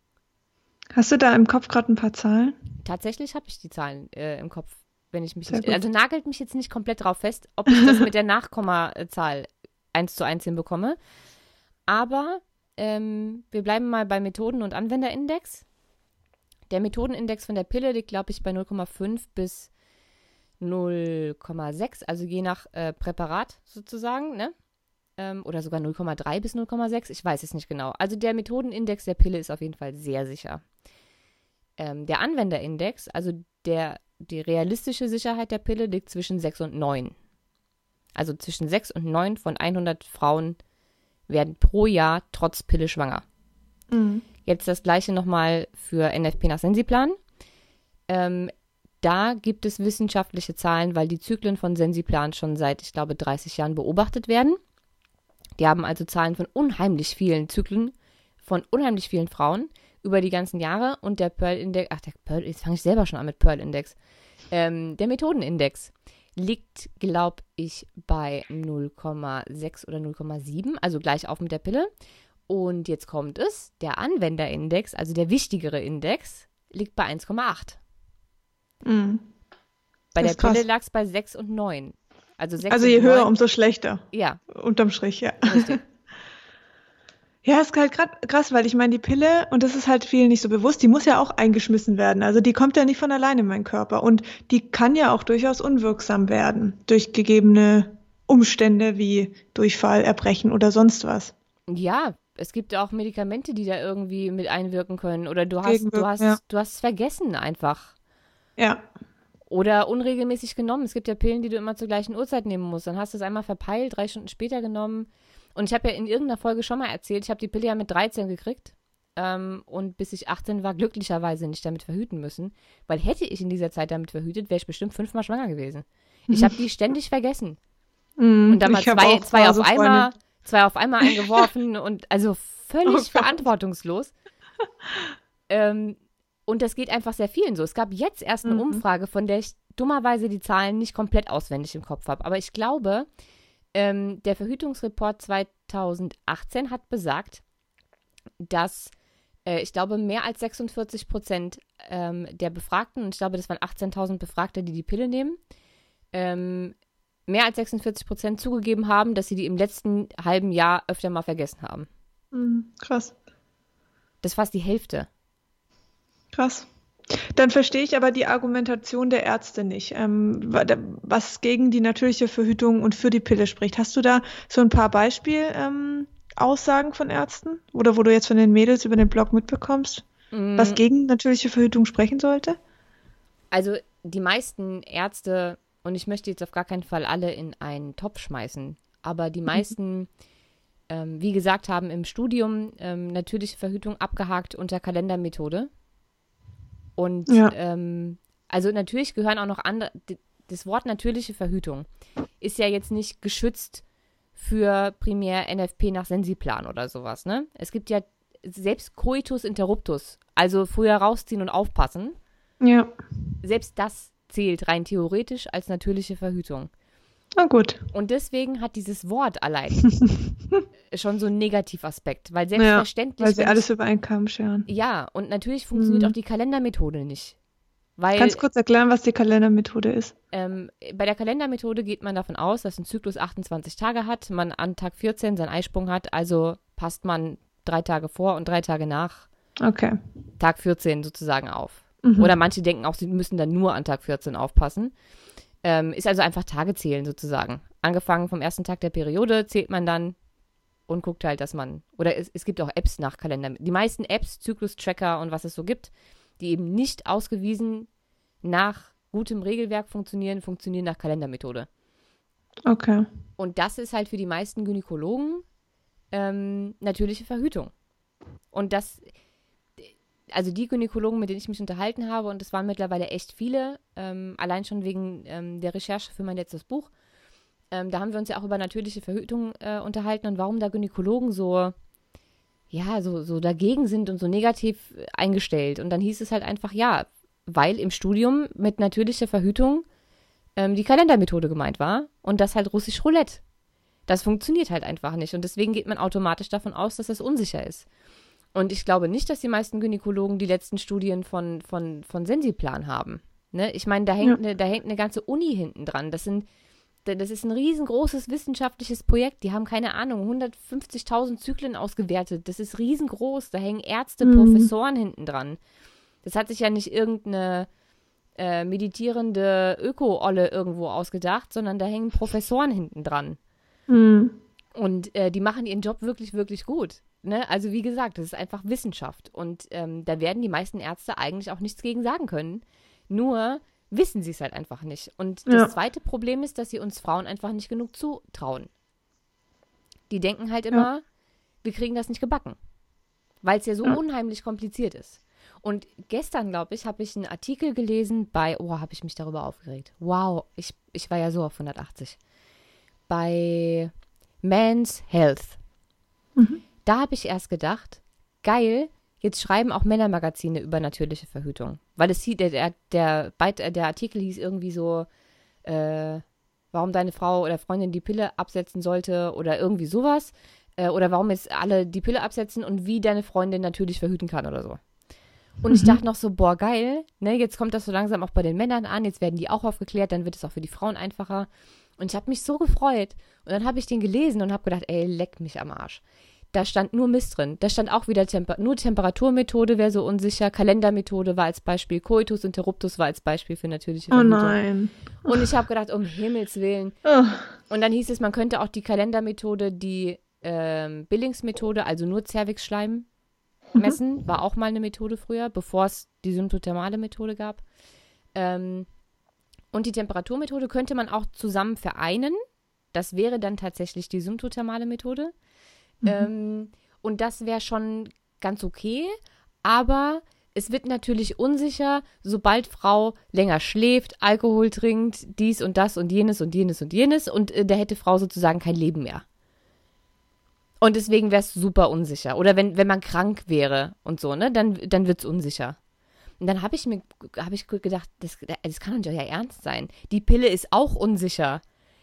Hast du da im Kopf gerade ein paar Zahlen? Tatsächlich habe ich die Zahlen äh, im Kopf, wenn ich mich nicht, also nagelt mich jetzt nicht komplett drauf fest, ob ich das mit der Nachkommazahl eins zu eins hinbekomme. Aber ähm, wir bleiben mal bei Methoden- und Anwenderindex. Der Methodenindex von der Pille liegt, glaube ich, bei 0,5 bis 0,6, also je nach äh, Präparat sozusagen, ne? Ähm, oder sogar 0,3 bis 0,6, ich weiß es nicht genau. Also der Methodenindex der Pille ist auf jeden Fall sehr sicher. Ähm, der Anwenderindex, also der, die realistische Sicherheit der Pille, liegt zwischen 6 und 9. Also zwischen 6 und 9 von 100 Frauen werden pro Jahr trotz Pille schwanger. Mhm. Jetzt das gleiche nochmal für NFP nach Sensiplan. Ähm, da gibt es wissenschaftliche Zahlen, weil die Zyklen von Sensiplan schon seit, ich glaube, 30 Jahren beobachtet werden. Die haben also Zahlen von unheimlich vielen Zyklen, von unheimlich vielen Frauen über die ganzen Jahre und der Pearl-Index, ach, der Pearl, jetzt fange ich selber schon an mit Pearl-Index. Ähm, der Methodenindex liegt, glaube ich, bei 0,6 oder 0,7, also gleich auf mit der Pille. Und jetzt kommt es, der Anwenderindex, also der wichtigere Index, liegt bei 1,8. Mhm. Bei der Pille lag es bei 6 und 9. Also, 6 also je höher, 9. umso schlechter. Ja. Unterm Strich, ja. Richtig. Ja, ist halt grad krass, weil ich meine, die Pille, und das ist halt vielen nicht so bewusst, die muss ja auch eingeschmissen werden. Also die kommt ja nicht von alleine in meinen Körper. Und die kann ja auch durchaus unwirksam werden durch gegebene Umstände wie Durchfall, Erbrechen oder sonst was. Ja, es gibt auch Medikamente, die da irgendwie mit einwirken können. Oder du hast, du hast, ja. du hast es vergessen einfach. Ja. Oder unregelmäßig genommen. Es gibt ja Pillen, die du immer zur gleichen Uhrzeit nehmen musst. Dann hast du es einmal verpeilt, drei Stunden später genommen. Und ich habe ja in irgendeiner Folge schon mal erzählt, ich habe die Pille ja mit 13 gekriegt. Ähm, und bis ich 18 war, glücklicherweise nicht damit verhüten müssen. Weil hätte ich in dieser Zeit damit verhütet, wäre ich bestimmt fünfmal schwanger gewesen. Ich habe die ständig vergessen. Mm, und dann mal zwei, zwei auf einmal, zwei auf einmal eingeworfen und also völlig oh verantwortungslos. ähm, und das geht einfach sehr vielen so. Es gab jetzt erst eine mhm. Umfrage, von der ich dummerweise die Zahlen nicht komplett auswendig im Kopf habe. Aber ich glaube, ähm, der Verhütungsreport 2018 hat besagt, dass äh, ich glaube, mehr als 46 Prozent ähm, der Befragten, und ich glaube, das waren 18.000 Befragte, die die Pille nehmen, ähm, mehr als 46 Prozent zugegeben haben, dass sie die im letzten halben Jahr öfter mal vergessen haben. Mhm, krass. Das ist fast die Hälfte. Krass. Dann verstehe ich aber die Argumentation der Ärzte nicht, ähm, was gegen die natürliche Verhütung und für die Pille spricht. Hast du da so ein paar Beispielaussagen ähm, von Ärzten oder wo du jetzt von den Mädels über den Blog mitbekommst, mm. was gegen natürliche Verhütung sprechen sollte? Also die meisten Ärzte, und ich möchte jetzt auf gar keinen Fall alle in einen Topf schmeißen, aber die mhm. meisten, ähm, wie gesagt, haben im Studium ähm, natürliche Verhütung abgehakt unter Kalendermethode und ja. ähm, also natürlich gehören auch noch andere. Das Wort natürliche Verhütung ist ja jetzt nicht geschützt für primär NFP nach Sensiplan oder sowas, ne? Es gibt ja selbst Coitus interruptus, also früher rausziehen und aufpassen. Ja. Selbst das zählt rein theoretisch als natürliche Verhütung. Na gut. Und deswegen hat dieses Wort allein schon so einen Negativaspekt, weil selbstverständlich. Ja, weil sie alles über einen Kamm scheren. Ja, und natürlich funktioniert mhm. auch die Kalendermethode nicht. Weil, Kannst du kurz erklären, was die Kalendermethode ist? Ähm, bei der Kalendermethode geht man davon aus, dass ein Zyklus 28 Tage hat, man an Tag 14 seinen Eisprung hat, also passt man drei Tage vor und drei Tage nach okay. Tag 14 sozusagen auf. Mhm. Oder manche denken auch, sie müssen dann nur an Tag 14 aufpassen. Ähm, ist also einfach Tage zählen sozusagen. Angefangen vom ersten Tag der Periode zählt man dann und guckt halt, dass man, oder es, es gibt auch Apps nach Kalender. Die meisten Apps, Zyklus-Tracker und was es so gibt, die eben nicht ausgewiesen nach gutem Regelwerk funktionieren, funktionieren nach Kalendermethode. Okay. Und das ist halt für die meisten Gynäkologen ähm, natürliche Verhütung. Und das, also die Gynäkologen, mit denen ich mich unterhalten habe, und es waren mittlerweile echt viele, ähm, allein schon wegen ähm, der Recherche für mein letztes Buch, ähm, da haben wir uns ja auch über natürliche Verhütung äh, unterhalten und warum da Gynäkologen so, ja, so, so dagegen sind und so negativ eingestellt. Und dann hieß es halt einfach, ja, weil im Studium mit natürlicher Verhütung ähm, die Kalendermethode gemeint war und das halt russisch Roulette. Das funktioniert halt einfach nicht. Und deswegen geht man automatisch davon aus, dass das unsicher ist. Und ich glaube nicht, dass die meisten Gynäkologen die letzten Studien von, von, von Sensiplan haben. Ne? Ich meine, da hängt, ja. eine, da hängt eine ganze Uni hinten dran. Das sind das ist ein riesengroßes wissenschaftliches Projekt. Die haben keine Ahnung, 150.000 Zyklen ausgewertet. Das ist riesengroß. Da hängen Ärzte, mhm. Professoren hinten dran. Das hat sich ja nicht irgendeine äh, meditierende Öko-Olle irgendwo ausgedacht, sondern da hängen Professoren hinten dran. Mhm. Und äh, die machen ihren Job wirklich, wirklich gut. Ne? Also wie gesagt, das ist einfach Wissenschaft. Und ähm, da werden die meisten Ärzte eigentlich auch nichts gegen sagen können. Nur wissen sie es halt einfach nicht. Und das ja. zweite Problem ist, dass sie uns Frauen einfach nicht genug zutrauen. Die denken halt immer, ja. wir kriegen das nicht gebacken. Weil es ja so ja. unheimlich kompliziert ist. Und gestern, glaube ich, habe ich einen Artikel gelesen bei, oh, habe ich mich darüber aufgeregt. Wow, ich, ich war ja so auf 180. Bei Man's Health. Mhm. Da habe ich erst gedacht, geil, jetzt schreiben auch Männermagazine über natürliche Verhütung. Weil es der, der, der, der Artikel hieß irgendwie so, äh, warum deine Frau oder Freundin die Pille absetzen sollte oder irgendwie sowas. Äh, oder warum jetzt alle die Pille absetzen und wie deine Freundin natürlich verhüten kann oder so. Und mhm. ich dachte noch so, boah, geil, ne, jetzt kommt das so langsam auch bei den Männern an, jetzt werden die auch aufgeklärt, dann wird es auch für die Frauen einfacher. Und ich habe mich so gefreut. Und dann habe ich den gelesen und habe gedacht, ey, leck mich am Arsch. Da stand nur Mist drin. Da stand auch wieder Temper nur Temperaturmethode wäre so unsicher, Kalendermethode war als Beispiel, Coitus Interruptus war als Beispiel für natürliche Verhütung. Oh nein. Und ich habe gedacht, um Himmels Willen. Oh. Und dann hieß es, man könnte auch die Kalendermethode, die ähm, Billingsmethode, also nur Zervixschleim mhm. messen, war auch mal eine Methode früher, bevor es die symptothermale Methode gab. Ähm, und die Temperaturmethode könnte man auch zusammen vereinen. Das wäre dann tatsächlich die symptothermale Methode. Mhm. Ähm, und das wäre schon ganz okay, aber es wird natürlich unsicher, sobald Frau länger schläft, Alkohol trinkt, dies und das und jenes und jenes und jenes und äh, da hätte Frau sozusagen kein Leben mehr. Und deswegen wäre es super unsicher. Oder wenn, wenn man krank wäre und so, ne, dann, dann wird es unsicher. Und dann habe ich mir hab ich gedacht, das, das kann doch ja ernst sein. Die Pille ist auch unsicher,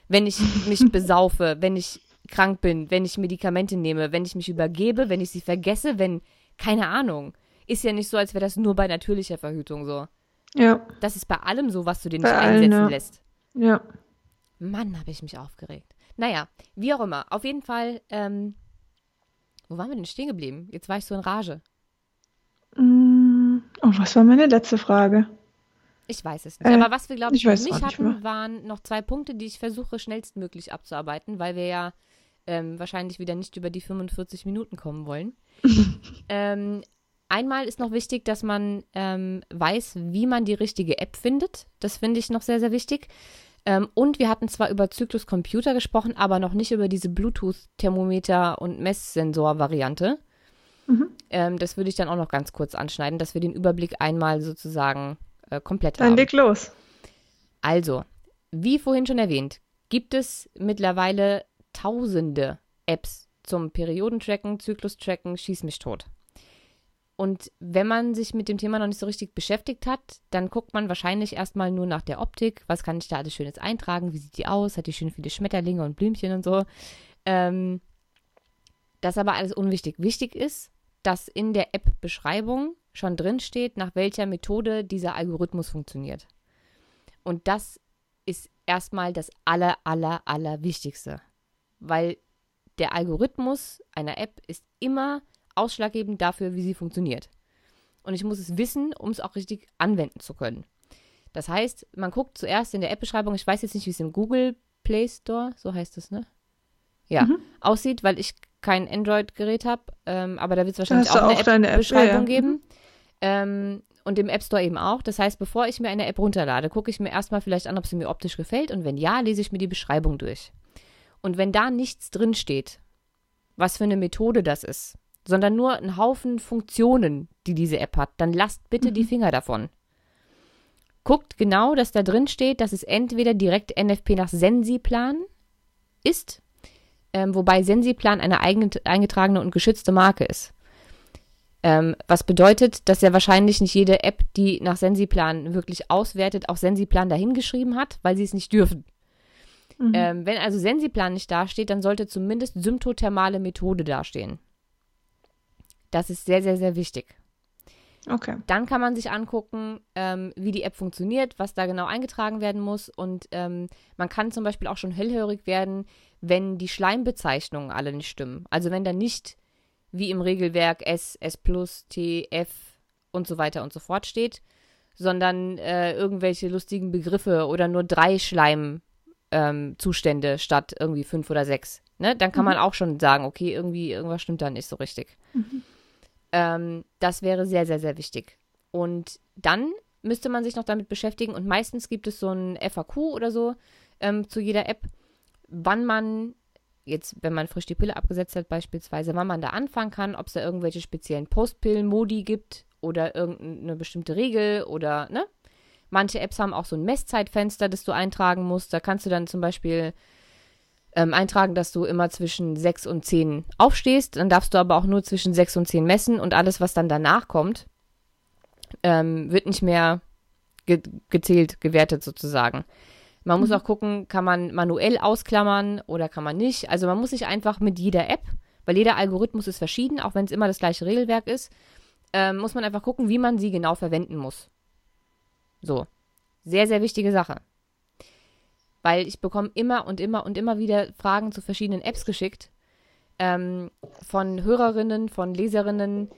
wenn ich mich besaufe, wenn ich krank bin, wenn ich Medikamente nehme, wenn ich mich übergebe, wenn ich sie vergesse, wenn, keine Ahnung. Ist ja nicht so, als wäre das nur bei natürlicher Verhütung so. Ja. Das ist bei allem so, was du dir nicht bei einsetzen allen, ja. lässt. Ja. Mann, habe ich mich aufgeregt. Naja, wie auch immer. Auf jeden Fall, ähm, wo waren wir denn stehen geblieben? Jetzt war ich so in Rage. Mm, oh, was war meine letzte Frage? Ich weiß es nicht. Äh, Aber was wir, glaube ich, ich nicht hatten, waren noch zwei Punkte, die ich versuche schnellstmöglich abzuarbeiten, weil wir ja ähm, wahrscheinlich wieder nicht über die 45 Minuten kommen wollen. ähm, einmal ist noch wichtig, dass man ähm, weiß, wie man die richtige App findet. Das finde ich noch sehr, sehr wichtig. Ähm, und wir hatten zwar über Zyklus Computer gesprochen, aber noch nicht über diese Bluetooth-Thermometer- und Messsensor-Variante. Mhm. Ähm, das würde ich dann auch noch ganz kurz anschneiden, dass wir den Überblick einmal sozusagen äh, komplett dann haben. Dann leg los. Also, wie vorhin schon erwähnt, gibt es mittlerweile tausende Apps zum Periodentracken, Zyklus-Tracken, schieß mich tot. Und wenn man sich mit dem Thema noch nicht so richtig beschäftigt hat, dann guckt man wahrscheinlich erstmal nur nach der Optik. Was kann ich da alles Schönes eintragen? Wie sieht die aus? Hat die schön viele Schmetterlinge und Blümchen und so? Ähm, das ist aber alles unwichtig. Wichtig ist, dass in der App-Beschreibung schon drin steht, nach welcher Methode dieser Algorithmus funktioniert. Und das ist erstmal das aller, aller, aller Wichtigste weil der Algorithmus einer App ist immer ausschlaggebend dafür, wie sie funktioniert. Und ich muss es wissen, um es auch richtig anwenden zu können. Das heißt, man guckt zuerst in der App-Beschreibung, ich weiß jetzt nicht, wie es im Google Play Store, so heißt es, ne? Ja, mhm. aussieht, weil ich kein Android-Gerät habe, ähm, aber da wird es wahrscheinlich auch eine App-Beschreibung ja. geben. Mhm. Ähm, und im App Store eben auch. Das heißt, bevor ich mir eine App runterlade, gucke ich mir erstmal vielleicht an, ob sie mir optisch gefällt und wenn ja, lese ich mir die Beschreibung durch. Und wenn da nichts drin steht, was für eine Methode das ist, sondern nur ein Haufen Funktionen, die diese App hat, dann lasst bitte mhm. die Finger davon. Guckt genau, dass da drin steht, dass es entweder direkt NFP nach Sensiplan ist, ähm, wobei Sensiplan eine eigen, eingetragene und geschützte Marke ist. Ähm, was bedeutet, dass ja wahrscheinlich nicht jede App, die nach Sensiplan wirklich auswertet, auch Sensiplan dahingeschrieben hat, weil sie es nicht dürfen. Mhm. Ähm, wenn also Sensiplan nicht dasteht, dann sollte zumindest symptothermale Methode dastehen. Das ist sehr, sehr, sehr wichtig. Okay. Dann kann man sich angucken, ähm, wie die App funktioniert, was da genau eingetragen werden muss. Und ähm, man kann zum Beispiel auch schon hellhörig werden, wenn die Schleimbezeichnungen alle nicht stimmen. Also wenn da nicht wie im Regelwerk S, S T, F und so weiter und so fort steht, sondern äh, irgendwelche lustigen Begriffe oder nur drei Schleimzustände ähm, statt irgendwie fünf oder sechs. Ne? Dann kann mhm. man auch schon sagen, okay, irgendwie irgendwas stimmt da nicht so richtig. Mhm. Ähm, das wäre sehr, sehr, sehr wichtig. Und dann müsste man sich noch damit beschäftigen und meistens gibt es so ein FAQ oder so ähm, zu jeder App, wann man jetzt, wenn man frisch die Pille abgesetzt hat, beispielsweise, wann man da anfangen kann, ob es da irgendwelche speziellen Postpillen-Modi gibt oder irgendeine bestimmte Regel oder, ne? Manche Apps haben auch so ein Messzeitfenster, das du eintragen musst. Da kannst du dann zum Beispiel ähm, eintragen, dass du immer zwischen 6 und 10 aufstehst. Dann darfst du aber auch nur zwischen 6 und 10 messen und alles, was dann danach kommt, ähm, wird nicht mehr ge gezählt, gewertet sozusagen. Man muss mhm. auch gucken, kann man manuell ausklammern oder kann man nicht. Also man muss sich einfach mit jeder App, weil jeder Algorithmus ist verschieden, auch wenn es immer das gleiche Regelwerk ist, äh, muss man einfach gucken, wie man sie genau verwenden muss. So. Sehr, sehr wichtige Sache. Weil ich bekomme immer und immer und immer wieder Fragen zu verschiedenen Apps geschickt. Ähm, von Hörerinnen, von Leserinnen,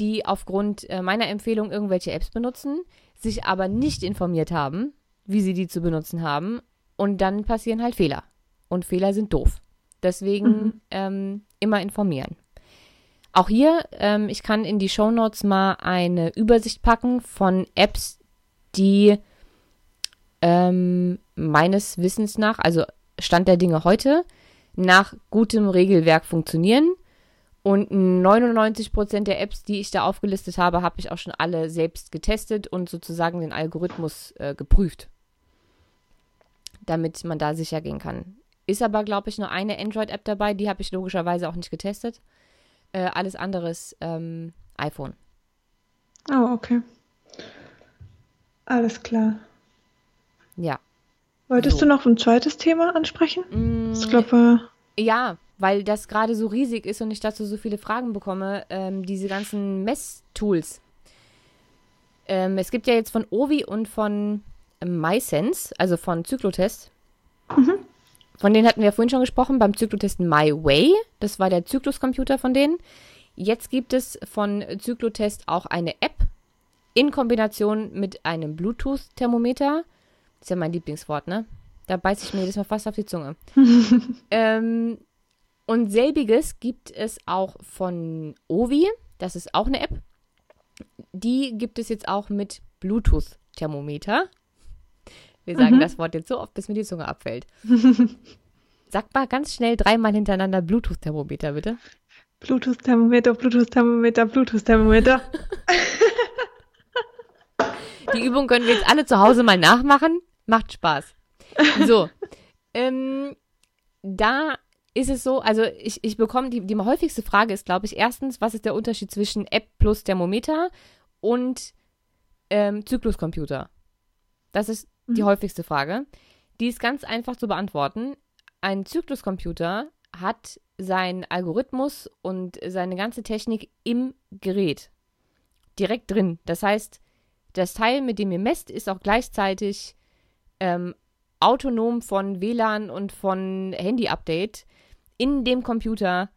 die aufgrund äh, meiner Empfehlung irgendwelche Apps benutzen, sich aber nicht informiert haben wie sie die zu benutzen haben. Und dann passieren halt Fehler. Und Fehler sind doof. Deswegen mhm. ähm, immer informieren. Auch hier, ähm, ich kann in die Show Notes mal eine Übersicht packen von Apps, die ähm, meines Wissens nach, also Stand der Dinge heute, nach gutem Regelwerk funktionieren. Und 99% der Apps, die ich da aufgelistet habe, habe ich auch schon alle selbst getestet und sozusagen den Algorithmus äh, geprüft damit man da sicher gehen kann. Ist aber, glaube ich, nur eine Android-App dabei, die habe ich logischerweise auch nicht getestet. Äh, alles andere ist ähm, iPhone. Oh, okay. Alles klar. Ja. Wolltest so. du noch ein zweites Thema ansprechen? Mm, ich glaube. Ja, weil das gerade so riesig ist und ich dazu so viele Fragen bekomme. Ähm, diese ganzen Messtools. Ähm, es gibt ja jetzt von Ovi und von MySense, also von Zyklotest. Mhm. Von denen hatten wir ja vorhin schon gesprochen, beim Zyklotest MyWay. Das war der Zykluscomputer von denen. Jetzt gibt es von Zyklotest auch eine App in Kombination mit einem Bluetooth-Thermometer. Ist ja mein Lieblingswort, ne? Da beiße ich mir jedes Mal fast auf die Zunge. ähm, und selbiges gibt es auch von Ovi. Das ist auch eine App. Die gibt es jetzt auch mit Bluetooth-Thermometer. Wir sagen mhm. das Wort jetzt so oft, bis mir die Zunge abfällt. Sag mal ganz schnell dreimal hintereinander Bluetooth-Thermometer, bitte. Bluetooth-Thermometer, Bluetooth-Thermometer, Bluetooth-Thermometer. Die Übung können wir jetzt alle zu Hause mal nachmachen. Macht Spaß. So. ähm, da ist es so, also ich, ich bekomme, die, die häufigste Frage ist, glaube ich, erstens, was ist der Unterschied zwischen App plus Thermometer und ähm, Zykluscomputer? Das ist die mhm. häufigste Frage. Die ist ganz einfach zu beantworten. Ein Zykluscomputer hat seinen Algorithmus und seine ganze Technik im Gerät. Direkt drin. Das heißt, das Teil, mit dem ihr messt, ist auch gleichzeitig ähm, autonom von WLAN und von Handy-Update in dem Computer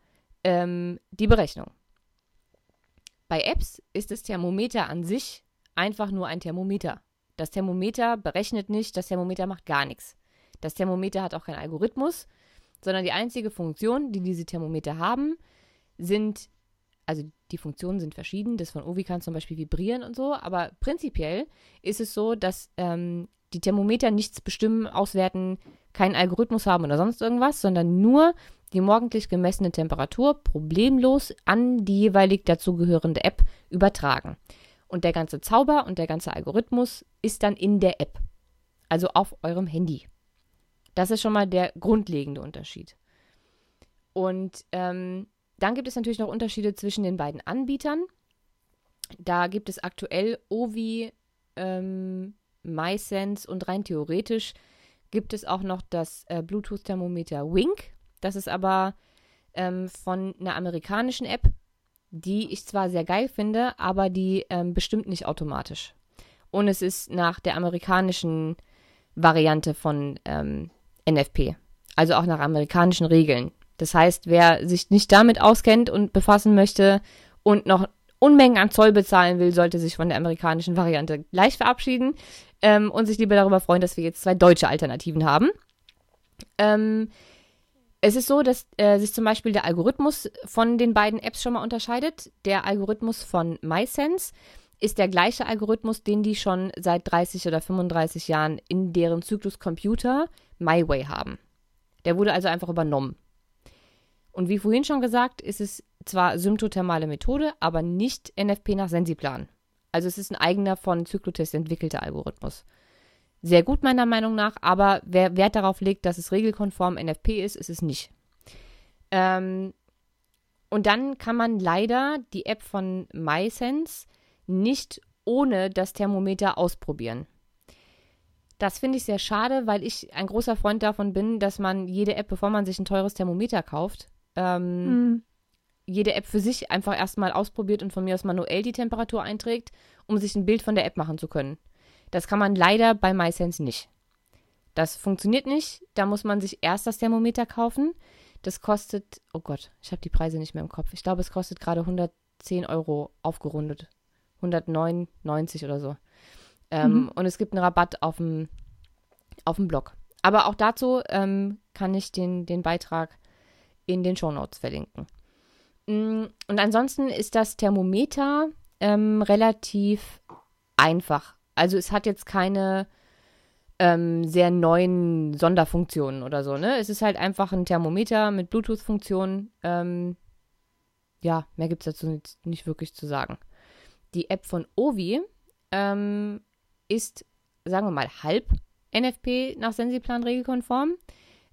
ähm, die Berechnung. Bei Apps ist das Thermometer an sich einfach nur ein Thermometer. Das Thermometer berechnet nicht, das Thermometer macht gar nichts. Das Thermometer hat auch keinen Algorithmus, sondern die einzige Funktion, die diese Thermometer haben, sind also die Funktionen sind verschieden. Das von Ovi kann zum Beispiel vibrieren und so, aber prinzipiell ist es so, dass ähm, die Thermometer nichts bestimmen, auswerten, keinen Algorithmus haben oder sonst irgendwas, sondern nur die morgendlich gemessene Temperatur problemlos an die jeweilig dazugehörende App übertragen. Und der ganze Zauber und der ganze Algorithmus ist dann in der App, also auf eurem Handy. Das ist schon mal der grundlegende Unterschied. Und ähm, dann gibt es natürlich noch Unterschiede zwischen den beiden Anbietern. Da gibt es aktuell Ovi, ähm, MySense und rein theoretisch gibt es auch noch das äh, Bluetooth-Thermometer Wink. Das ist aber ähm, von einer amerikanischen App, die ich zwar sehr geil finde, aber die ähm, bestimmt nicht automatisch. Und es ist nach der amerikanischen Variante von ähm, NFP, also auch nach amerikanischen Regeln. Das heißt, wer sich nicht damit auskennt und befassen möchte und noch Unmengen an Zoll bezahlen will, sollte sich von der amerikanischen Variante gleich verabschieden ähm, und sich lieber darüber freuen, dass wir jetzt zwei deutsche Alternativen haben. Ähm, es ist so, dass äh, sich zum Beispiel der Algorithmus von den beiden Apps schon mal unterscheidet. Der Algorithmus von MySense ist der gleiche Algorithmus, den die schon seit 30 oder 35 Jahren in deren Zykluscomputer MyWay haben. Der wurde also einfach übernommen. Und wie vorhin schon gesagt, ist es zwar symptothermale Methode, aber nicht NFP nach Sensiplan. Also es ist ein eigener von Cyclotest entwickelter Algorithmus. Sehr gut meiner Meinung nach, aber wer Wert darauf legt, dass es regelkonform NFP ist, ist es nicht. Ähm, und dann kann man leider die App von MySense nicht ohne das Thermometer ausprobieren. Das finde ich sehr schade, weil ich ein großer Freund davon bin, dass man jede App, bevor man sich ein teures Thermometer kauft, ähm, mhm. jede App für sich einfach erstmal ausprobiert und von mir aus manuell die Temperatur einträgt, um sich ein Bild von der App machen zu können. Das kann man leider bei MySense nicht. Das funktioniert nicht. Da muss man sich erst das Thermometer kaufen. Das kostet, oh Gott, ich habe die Preise nicht mehr im Kopf. Ich glaube, es kostet gerade 110 Euro aufgerundet. 199 oder so. Ähm, mhm. Und es gibt einen Rabatt auf dem, auf dem Blog. Aber auch dazu ähm, kann ich den, den Beitrag in den Shownotes verlinken. Mm, und ansonsten ist das Thermometer ähm, relativ einfach. Also es hat jetzt keine ähm, sehr neuen Sonderfunktionen oder so. Ne? Es ist halt einfach ein Thermometer mit Bluetooth-Funktion. Ähm, ja, mehr gibt es dazu nicht, nicht, wirklich zu sagen. Die App von Ovi ähm, ist, sagen wir mal, halb NFP nach Sensiplan regelkonform.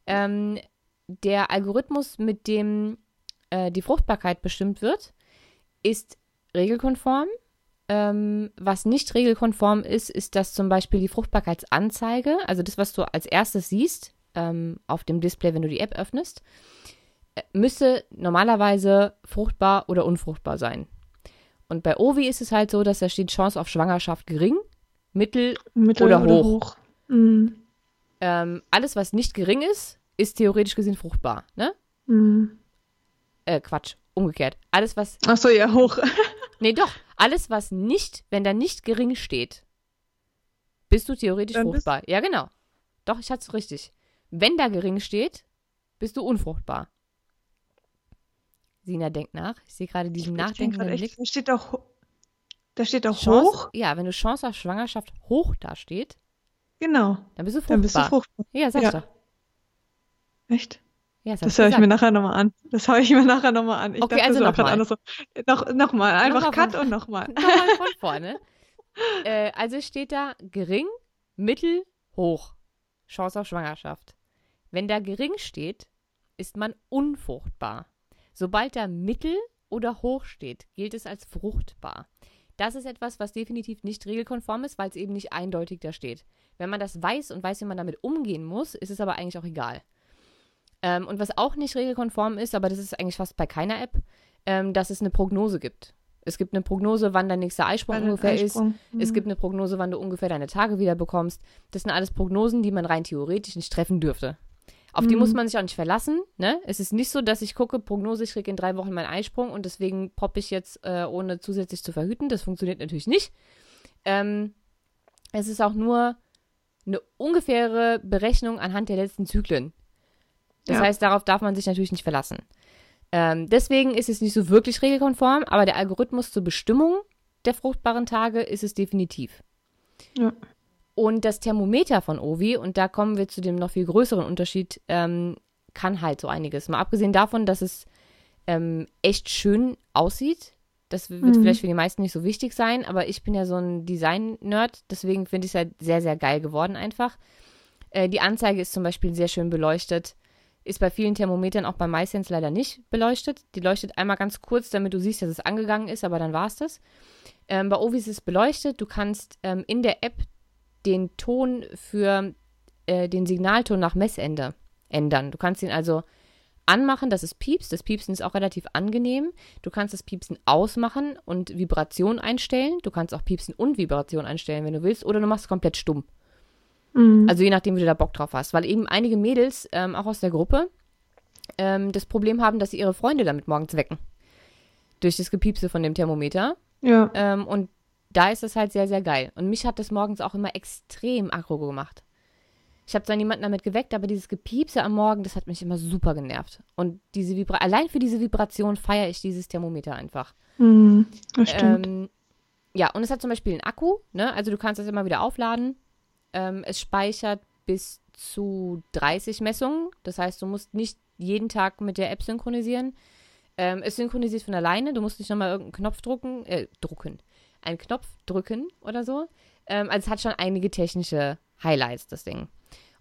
Ähm, der Algorithmus, mit dem äh, die Fruchtbarkeit bestimmt wird, ist regelkonform. Ähm, was nicht regelkonform ist, ist, dass zum Beispiel die Fruchtbarkeitsanzeige, also das, was du als erstes siehst ähm, auf dem Display, wenn du die App öffnest, äh, müsse normalerweise fruchtbar oder unfruchtbar sein. Und bei Ovi ist es halt so, dass da steht Chance auf Schwangerschaft gering, mittel, mittel oder, oder hoch. hoch. Mhm. Ähm, alles, was nicht gering ist, ist theoretisch gesehen fruchtbar, ne? Mhm. Äh, Quatsch, umgekehrt. Alles, was. Ach so, ja, hoch. nee, doch. Alles, was nicht, wenn da nicht gering steht, bist du theoretisch Dann fruchtbar. Ja, genau. Doch, ich hatte es richtig. Wenn da gering steht, bist du unfruchtbar. Sina denkt nach. Ich sehe gerade diesen nachdenkenden Blick. Da steht doch, da steht doch Chance, hoch. Ja, wenn du Chance auf Schwangerschaft hoch da steht. Genau. Dann bist du fruchtbar. Dann bist du fruchtbar. Ja, sag ja. doch. Echt? Ja, das, höre ich mir nachher nochmal an. Das höre ich mir nachher nochmal an. Ich okay, dachte, also nochmal. So, noch, noch mal, einfach noch Cut und nochmal. Nochmal von vorne. äh, also steht da gering, mittel, hoch. Chance auf Schwangerschaft. Wenn da gering steht, ist man unfruchtbar. Sobald da mittel oder hoch steht, gilt es als fruchtbar. Das ist etwas, was definitiv nicht regelkonform ist, weil es eben nicht eindeutig da steht. Wenn man das weiß und weiß, wie man damit umgehen muss, ist es aber eigentlich auch egal. Ähm, und was auch nicht regelkonform ist, aber das ist eigentlich fast bei keiner App, ähm, dass es eine Prognose gibt. Es gibt eine Prognose, wann dein nächster Eisprung ungefähr Eisprung. ist. Mhm. Es gibt eine Prognose, wann du ungefähr deine Tage wieder bekommst. Das sind alles Prognosen, die man rein theoretisch nicht treffen dürfte. Auf mhm. die muss man sich auch nicht verlassen. Ne? Es ist nicht so, dass ich gucke, Prognose, ich kriege in drei Wochen meinen Eisprung und deswegen poppe ich jetzt, äh, ohne zusätzlich zu verhüten. Das funktioniert natürlich nicht. Ähm, es ist auch nur eine ungefähre Berechnung anhand der letzten Zyklen. Das ja. heißt, darauf darf man sich natürlich nicht verlassen. Ähm, deswegen ist es nicht so wirklich regelkonform, aber der Algorithmus zur Bestimmung der fruchtbaren Tage ist es definitiv. Ja. Und das Thermometer von Ovi, und da kommen wir zu dem noch viel größeren Unterschied, ähm, kann halt so einiges. Mal abgesehen davon, dass es ähm, echt schön aussieht. Das wird mhm. vielleicht für die meisten nicht so wichtig sein, aber ich bin ja so ein Design-Nerd, deswegen finde ich es halt sehr, sehr geil geworden einfach. Äh, die Anzeige ist zum Beispiel sehr schön beleuchtet. Ist bei vielen Thermometern, auch bei MySense leider nicht beleuchtet. Die leuchtet einmal ganz kurz, damit du siehst, dass es angegangen ist, aber dann war es das. Ähm, bei Ovi ist es beleuchtet. Du kannst ähm, in der App den Ton für äh, den Signalton nach Messende ändern. Du kannst ihn also anmachen, dass es piepst. Das Piepsen ist auch relativ angenehm. Du kannst das Piepsen ausmachen und Vibration einstellen. Du kannst auch Piepsen und Vibration einstellen, wenn du willst. Oder du machst es komplett stumm. Mhm. Also je nachdem, wie du da Bock drauf hast. Weil eben einige Mädels, ähm, auch aus der Gruppe, ähm, das Problem haben, dass sie ihre Freunde damit morgens wecken. Durch das Gepiepse von dem Thermometer. Ja. Ähm, und da ist es halt sehr, sehr geil. Und mich hat das morgens auch immer extrem aggro gemacht. Ich habe zwar niemanden damit geweckt, aber dieses Gepiepse am Morgen, das hat mich immer super genervt. Und diese Vibra allein für diese Vibration feiere ich dieses Thermometer einfach. Mhm, das stimmt. Ähm, ja, und es hat zum Beispiel einen Akku, ne? Also du kannst das immer wieder aufladen. Ähm, es speichert bis zu 30 Messungen. Das heißt, du musst nicht jeden Tag mit der App synchronisieren. Ähm, es synchronisiert von alleine. Du musst nicht nochmal irgendeinen Knopf drucken, äh, drucken. Einen Knopf drücken oder so. Ähm, also es hat schon einige technische Highlights, das Ding.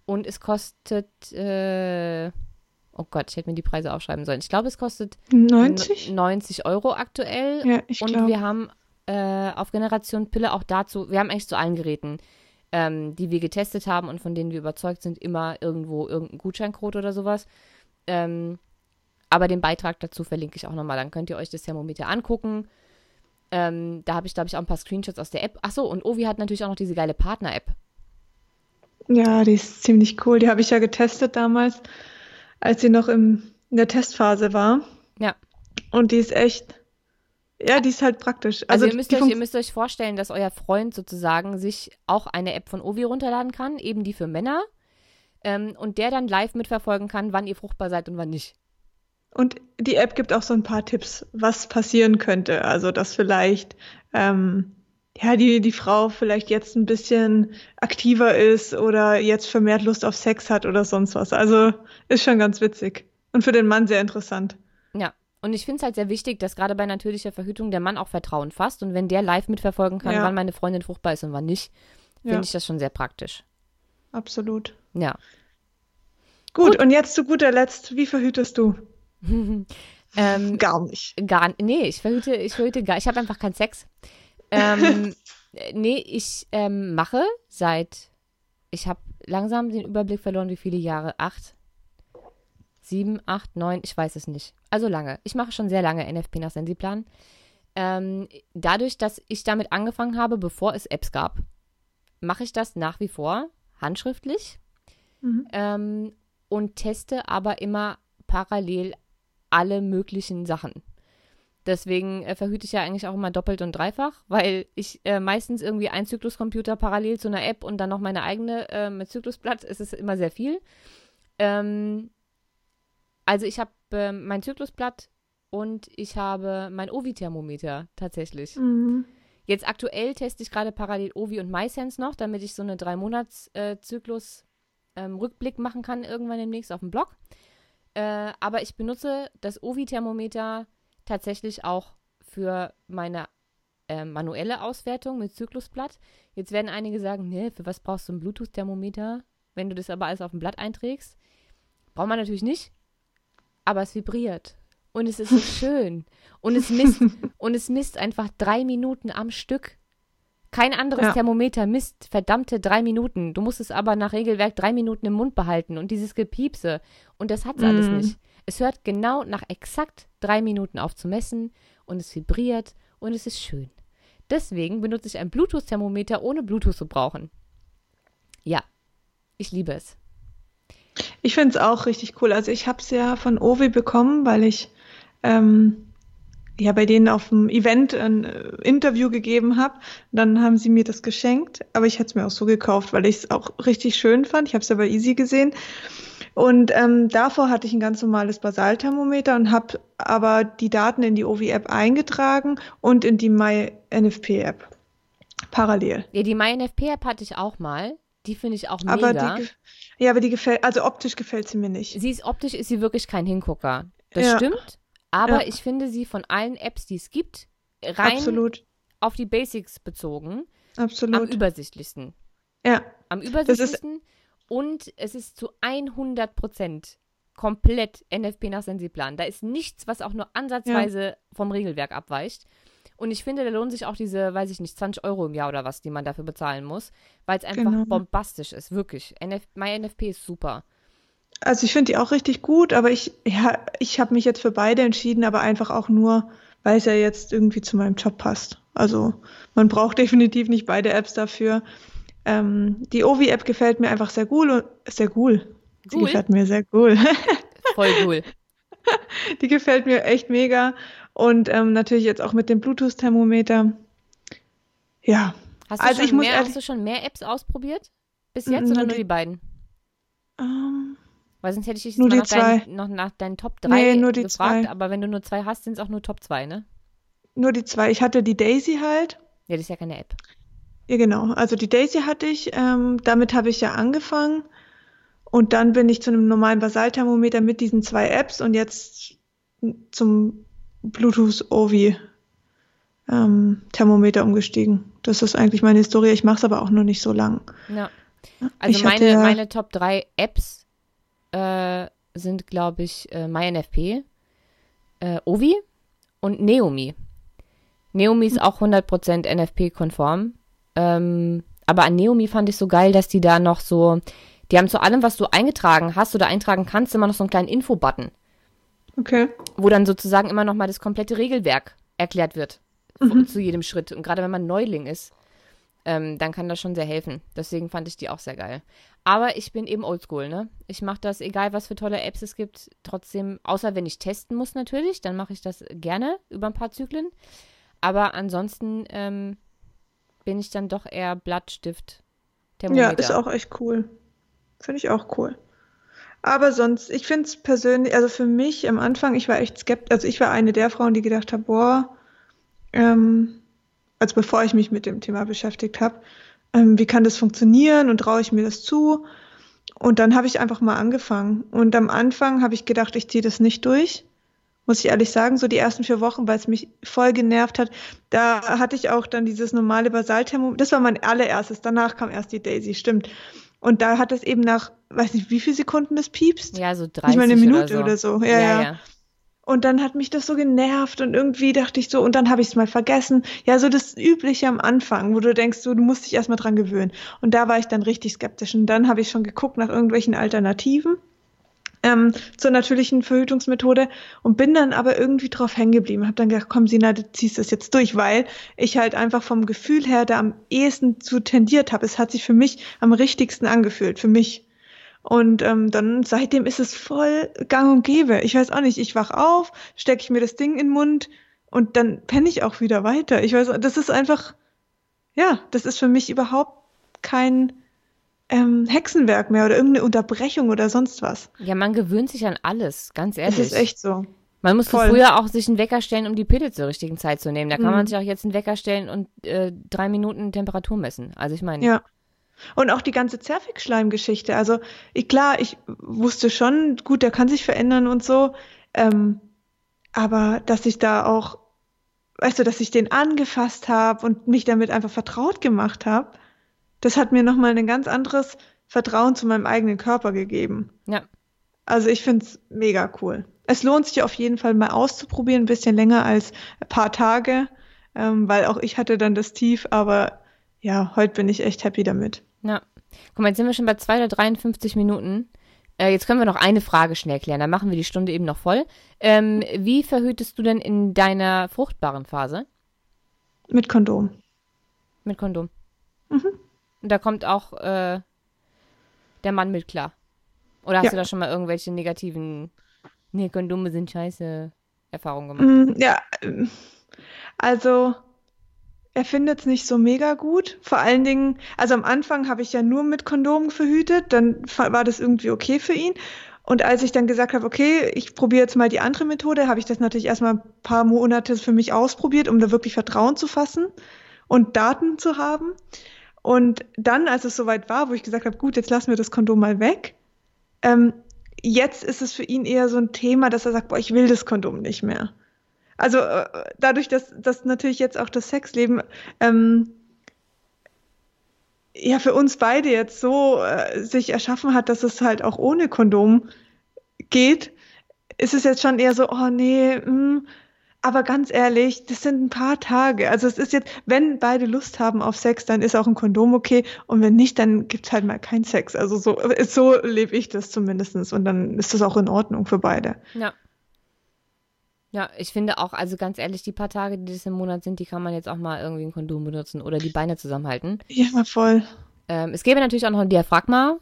Und es kostet, äh, oh Gott, ich hätte mir die Preise aufschreiben sollen. Ich glaube, es kostet 90? 90 Euro aktuell. Ja, ich Und glaub. wir haben äh, auf Generation Pille auch dazu, wir haben eigentlich zu allen Geräten ähm, die wir getestet haben und von denen wir überzeugt sind, immer irgendwo irgendein Gutscheincode oder sowas. Ähm, aber den Beitrag dazu verlinke ich auch nochmal. Dann könnt ihr euch das Thermometer angucken. Ähm, da habe ich, glaube ich, auch ein paar Screenshots aus der App. Achso, und Ovi hat natürlich auch noch diese geile Partner-App. Ja, die ist ziemlich cool. Die habe ich ja getestet damals, als sie noch im, in der Testphase war. Ja. Und die ist echt ja, die ist halt praktisch. Also, also ihr, müsst euch, ihr müsst euch vorstellen, dass euer Freund sozusagen sich auch eine App von Ovi runterladen kann, eben die für Männer, ähm, und der dann live mitverfolgen kann, wann ihr fruchtbar seid und wann nicht. Und die App gibt auch so ein paar Tipps, was passieren könnte. Also, dass vielleicht ähm, ja, die, die Frau vielleicht jetzt ein bisschen aktiver ist oder jetzt vermehrt Lust auf Sex hat oder sonst was. Also ist schon ganz witzig. Und für den Mann sehr interessant. Ja, und ich finde es halt sehr wichtig, dass gerade bei natürlicher Verhütung der Mann auch Vertrauen fasst. Und wenn der live mitverfolgen kann, ja. wann meine Freundin fruchtbar ist und wann nicht, finde ja. ich das schon sehr praktisch. Absolut. Ja. Gut, Gut, und jetzt zu guter Letzt, wie verhütest du? ähm, gar nicht. Gar Nee, ich verhüte, ich verhüte gar Ich habe einfach keinen Sex. Ähm, nee, ich ähm, mache seit. Ich habe langsam den Überblick verloren, wie viele Jahre. Acht, sieben, acht, neun, ich weiß es nicht. Also lange. Ich mache schon sehr lange NFP nach Sensiplan. Ähm, dadurch, dass ich damit angefangen habe, bevor es Apps gab, mache ich das nach wie vor handschriftlich mhm. ähm, und teste aber immer parallel alle möglichen Sachen. Deswegen äh, verhüte ich ja eigentlich auch immer doppelt und dreifach, weil ich äh, meistens irgendwie ein Zykluscomputer parallel zu einer App und dann noch meine eigene äh, mit Zyklusblatt. Es ist immer sehr viel. Ähm, also ich habe äh, mein Zyklusblatt und ich habe mein Ovi-Thermometer tatsächlich. Mhm. Jetzt aktuell teste ich gerade parallel Ovi und MySense noch, damit ich so eine drei Monats äh, ähm, Rückblick machen kann irgendwann demnächst auf dem Blog. Äh, aber ich benutze das Ovi-Thermometer tatsächlich auch für meine äh, manuelle Auswertung mit Zyklusblatt. Jetzt werden einige sagen, ne, für was brauchst du ein Bluetooth-Thermometer, wenn du das aber alles auf dem Blatt einträgst? Braucht man natürlich nicht aber es vibriert. Und es ist so schön. Und es misst, und es misst einfach drei Minuten am Stück. Kein anderes ja. Thermometer misst verdammte drei Minuten. Du musst es aber nach Regelwerk drei Minuten im Mund behalten und dieses Gepiepse. Und das hat es mm. alles nicht. Es hört genau nach exakt drei Minuten auf zu messen und es vibriert und es ist schön. Deswegen benutze ich ein Bluetooth-Thermometer, ohne Bluetooth zu brauchen. Ja, ich liebe es. Ich finde es auch richtig cool. Also ich habe es ja von Ovi bekommen, weil ich ähm, ja bei denen auf dem Event ein äh, Interview gegeben habe. Dann haben sie mir das geschenkt, aber ich hätte es mir auch so gekauft, weil ich es auch richtig schön fand. Ich habe es ja bei Easy gesehen. Und ähm, davor hatte ich ein ganz normales Basalthermometer und habe aber die Daten in die OVI-App eingetragen und in die MyNFP-App parallel. Ja, die MyNFP-App hatte ich auch mal. Die finde ich auch mega. Aber die, ja, aber die gefällt, also optisch gefällt sie mir nicht. Sie ist optisch ist sie wirklich kein Hingucker. Das ja. stimmt. Aber ja. ich finde sie von allen Apps, die es gibt, rein Absolut. auf die Basics bezogen, Absolut. am übersichtlichsten. Ja. Am übersichtlichsten. Und es ist zu 100 Prozent komplett NFP nach Sensiplan. Da ist nichts, was auch nur ansatzweise ja. vom Regelwerk abweicht. Und ich finde, da lohnt sich auch diese, weiß ich nicht, 20 Euro im Jahr oder was, die man dafür bezahlen muss, weil es einfach genau. bombastisch ist, wirklich. NF MyNFP ist super. Also ich finde die auch richtig gut, aber ich, ja, ich habe mich jetzt für beide entschieden, aber einfach auch nur, weil es ja jetzt irgendwie zu meinem Job passt. Also man braucht definitiv nicht beide Apps dafür. Ähm, die Ovi-App gefällt mir einfach sehr cool und sehr cool. Cool. gefällt mir sehr cool. Voll cool. Die gefällt mir echt mega. Und ähm, natürlich jetzt auch mit dem Bluetooth-Thermometer. Ja. Hast du, also muss mehr, hast du schon mehr Apps ausprobiert? Bis jetzt oder nur die, die beiden? Ähm, Weil sonst hätte ich dich nur noch, nach dein, noch nach deinen Top 3 nee, nur die gefragt, zwei. aber wenn du nur zwei hast, sind es auch nur Top 2, ne? Nur die zwei. Ich hatte die Daisy halt. Ja, das ist ja keine App. Ja, genau. Also die Daisy hatte ich. Ähm, damit habe ich ja angefangen. Und dann bin ich zu einem normalen Basalthermometer mit diesen zwei Apps und jetzt zum Bluetooth Ovi ähm, Thermometer umgestiegen. Das ist eigentlich meine Historie. Ich mache es aber auch nur nicht so lang. Ja. Also ich meine, ja meine Top 3 Apps äh, sind, glaube ich, äh, MyNFP, äh, Ovi und Neomi. Neomi ist auch 100% NFP-konform. Ähm, aber an Neomi fand ich so geil, dass die da noch so, die haben zu allem, was du eingetragen hast oder eintragen kannst, immer noch so einen kleinen Info-Button. Okay. Wo dann sozusagen immer noch mal das komplette Regelwerk erklärt wird. Mhm. Zu jedem Schritt. Und gerade wenn man Neuling ist, ähm, dann kann das schon sehr helfen. Deswegen fand ich die auch sehr geil. Aber ich bin eben oldschool, ne? Ich mache das, egal was für tolle Apps es gibt, trotzdem, außer wenn ich testen muss natürlich, dann mache ich das gerne über ein paar Zyklen. Aber ansonsten ähm, bin ich dann doch eher Blattstift. Ja, ist auch echt cool. Finde ich auch cool. Aber sonst, ich finde es persönlich, also für mich am Anfang, ich war echt skeptisch, also ich war eine der Frauen, die gedacht hat, boah, ähm, also bevor ich mich mit dem Thema beschäftigt habe, ähm, wie kann das funktionieren und traue ich mir das zu? Und dann habe ich einfach mal angefangen. Und am Anfang habe ich gedacht, ich ziehe das nicht durch. Muss ich ehrlich sagen, so die ersten vier Wochen, weil es mich voll genervt hat. Da hatte ich auch dann dieses normale Basalthermometer. Das war mein allererstes. Danach kam erst die Daisy, stimmt. Und da hat es eben nach, weiß nicht, wie viele Sekunden das piepst? Ja, so 30 Nicht mal eine Minute oder so. Oder so. Ja, ja, ja. Und dann hat mich das so genervt und irgendwie dachte ich so, und dann habe ich es mal vergessen. Ja, so das Übliche am Anfang, wo du denkst, so, du musst dich erstmal dran gewöhnen. Und da war ich dann richtig skeptisch. Und dann habe ich schon geguckt nach irgendwelchen Alternativen ähm, zur natürlichen Verhütungsmethode und bin dann aber irgendwie drauf hängen geblieben. Habe dann gedacht, komm Sina, du ziehst das jetzt durch, weil ich halt einfach vom Gefühl her da am ehesten zu tendiert habe. Es hat sich für mich am richtigsten angefühlt, für mich. Und ähm, dann seitdem ist es voll gang und gäbe. Ich weiß auch nicht, ich wach auf, stecke ich mir das Ding in den Mund und dann penne ich auch wieder weiter. Ich weiß, das ist einfach, ja, das ist für mich überhaupt kein ähm, Hexenwerk mehr oder irgendeine Unterbrechung oder sonst was. Ja, man gewöhnt sich an alles, ganz ehrlich. Das ist echt so. Man musste Voll. früher auch sich einen Wecker stellen, um die Pille zur richtigen Zeit zu nehmen. Da kann mhm. man sich auch jetzt einen Wecker stellen und äh, drei Minuten Temperatur messen. Also ich meine. Ja. Und auch die ganze Zervixschleimgeschichte. Also ich, klar, ich wusste schon, gut, der kann sich verändern und so. Ähm, aber dass ich da auch, weißt du, dass ich den angefasst habe und mich damit einfach vertraut gemacht habe, das hat mir nochmal ein ganz anderes Vertrauen zu meinem eigenen Körper gegeben. Ja. Also ich finde es mega cool. Es lohnt sich auf jeden Fall mal auszuprobieren, ein bisschen länger als ein paar Tage, ähm, weil auch ich hatte dann das Tief, aber ja, heute bin ich echt happy damit. Ja. Guck mal, jetzt sind wir schon bei 2 oder 53 Minuten. Äh, jetzt können wir noch eine Frage schnell klären, dann machen wir die Stunde eben noch voll. Ähm, wie verhütest du denn in deiner fruchtbaren Phase? Mit Kondom. Mit Kondom. Mhm. Und da kommt auch äh, der Mann mit klar. Oder hast ja. du da schon mal irgendwelche negativen, nee, Kondome sind scheiße Erfahrungen gemacht? Mm, ja, also er findet es nicht so mega gut. Vor allen Dingen, also am Anfang habe ich ja nur mit Kondomen verhütet, dann war das irgendwie okay für ihn. Und als ich dann gesagt habe, okay, ich probiere jetzt mal die andere Methode, habe ich das natürlich erstmal ein paar Monate für mich ausprobiert, um da wirklich Vertrauen zu fassen und Daten zu haben. Und dann, als es soweit war, wo ich gesagt habe, gut, jetzt lassen wir das Kondom mal weg, ähm, jetzt ist es für ihn eher so ein Thema, dass er sagt, boah, ich will das Kondom nicht mehr. Also äh, dadurch, dass, dass natürlich jetzt auch das Sexleben ähm, ja für uns beide jetzt so äh, sich erschaffen hat, dass es halt auch ohne Kondom geht, ist es jetzt schon eher so, oh nee, mh, hm, aber ganz ehrlich, das sind ein paar Tage. Also es ist jetzt, wenn beide Lust haben auf Sex, dann ist auch ein Kondom okay. Und wenn nicht, dann gibt's halt mal keinen Sex. Also so, so lebe ich das zumindestens Und dann ist das auch in Ordnung für beide. Ja. Ja, ich finde auch, also ganz ehrlich, die paar Tage, die das im Monat sind, die kann man jetzt auch mal irgendwie ein Kondom benutzen oder die Beine zusammenhalten. Ja, voll. Ähm, es gäbe natürlich auch noch ein Diaphragma,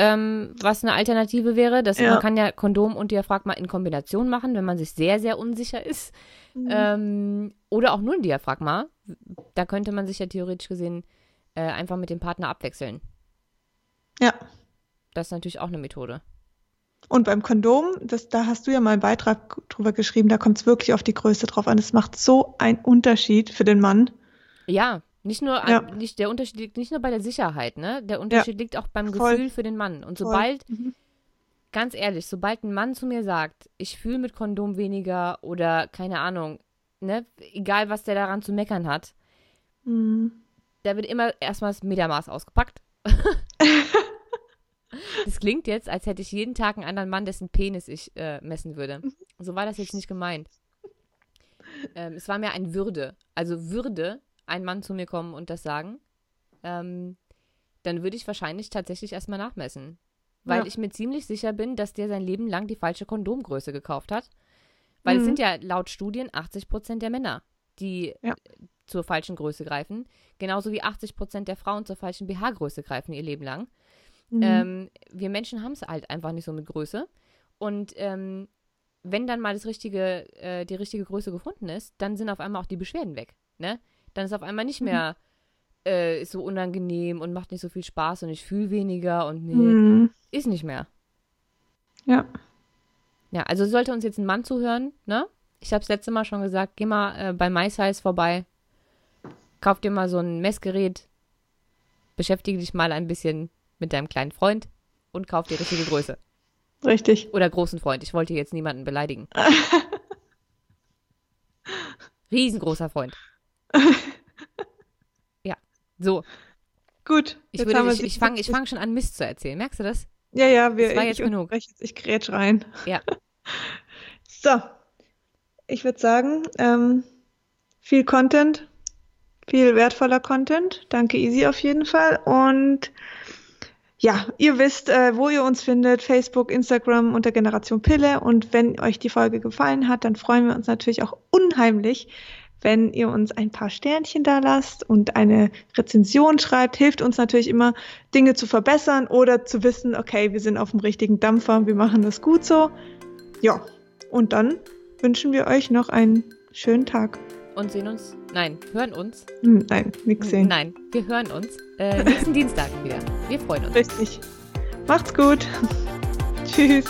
ähm, was eine Alternative wäre. Das, ja. Man kann ja Kondom und Diaphragma in Kombination machen, wenn man sich sehr, sehr unsicher ist. Mhm. Ähm, oder auch nur ein Diaphragma. Da könnte man sich ja theoretisch gesehen äh, einfach mit dem Partner abwechseln. Ja. Das ist natürlich auch eine Methode. Und beim Kondom, das, da hast du ja mal einen Beitrag drüber geschrieben, da kommt es wirklich auf die Größe drauf an. Es macht so einen Unterschied für den Mann. Ja, nicht nur, ja. an, nicht, der Unterschied liegt nicht nur bei der Sicherheit, ne? Der Unterschied ja. liegt auch beim Voll. Gefühl für den Mann. Und sobald, mhm. ganz ehrlich, sobald ein Mann zu mir sagt, ich fühle mit Kondom weniger oder keine Ahnung, ne, egal was der daran zu meckern hat, mhm. da wird immer erstmal das Metermaß ausgepackt. Das klingt jetzt, als hätte ich jeden Tag einen anderen Mann, dessen Penis ich äh, messen würde. So war das jetzt nicht gemeint. Ähm, es war mir ein Würde. Also würde ein Mann zu mir kommen und das sagen, ähm, dann würde ich wahrscheinlich tatsächlich erstmal nachmessen. Weil ja. ich mir ziemlich sicher bin, dass der sein Leben lang die falsche Kondomgröße gekauft hat. Weil mhm. es sind ja laut Studien 80 Prozent der Männer, die ja. zur falschen Größe greifen. Genauso wie 80 Prozent der Frauen zur falschen BH-Größe greifen ihr Leben lang. Mhm. Ähm, wir Menschen haben es halt einfach nicht so mit Größe. Und ähm, wenn dann mal das richtige, äh, die richtige Größe gefunden ist, dann sind auf einmal auch die Beschwerden weg. Ne? Dann ist auf einmal nicht mehr mhm. äh, so unangenehm und macht nicht so viel Spaß und ich fühle weniger und nee, mhm. ist nicht mehr. Ja. Ja, also sollte uns jetzt ein Mann zuhören, ne? Ich habe es letzte Mal schon gesagt, geh mal äh, bei MySize vorbei, kauf dir mal so ein Messgerät, beschäftige dich mal ein bisschen mit deinem kleinen Freund und kauf die richtige Größe. Richtig. Oder großen Freund. Ich wollte jetzt niemanden beleidigen. Riesengroßer Freund. ja, so. Gut. Ich, würde, ich, ich fange fang schon an, Mist zu erzählen. Merkst du das? Ja, ja, wir, das war jetzt ich, genug. Ich, ich grätsch rein. Ja. so. Ich würde sagen, ähm, viel Content, viel wertvoller Content. Danke, Easy, auf jeden Fall. Und ja, ihr wisst, äh, wo ihr uns findet, Facebook, Instagram unter Generation Pille. Und wenn euch die Folge gefallen hat, dann freuen wir uns natürlich auch unheimlich, wenn ihr uns ein paar Sternchen da lasst und eine Rezension schreibt. Hilft uns natürlich immer, Dinge zu verbessern oder zu wissen, okay, wir sind auf dem richtigen Dampfer, wir machen das gut so. Ja, und dann wünschen wir euch noch einen schönen Tag. Und sehen uns Nein, hören uns. Hm, nein, nix sehen. Nein, wir hören uns äh, nächsten Dienstag wieder. Wir freuen uns. Richtig. Macht's gut. Tschüss.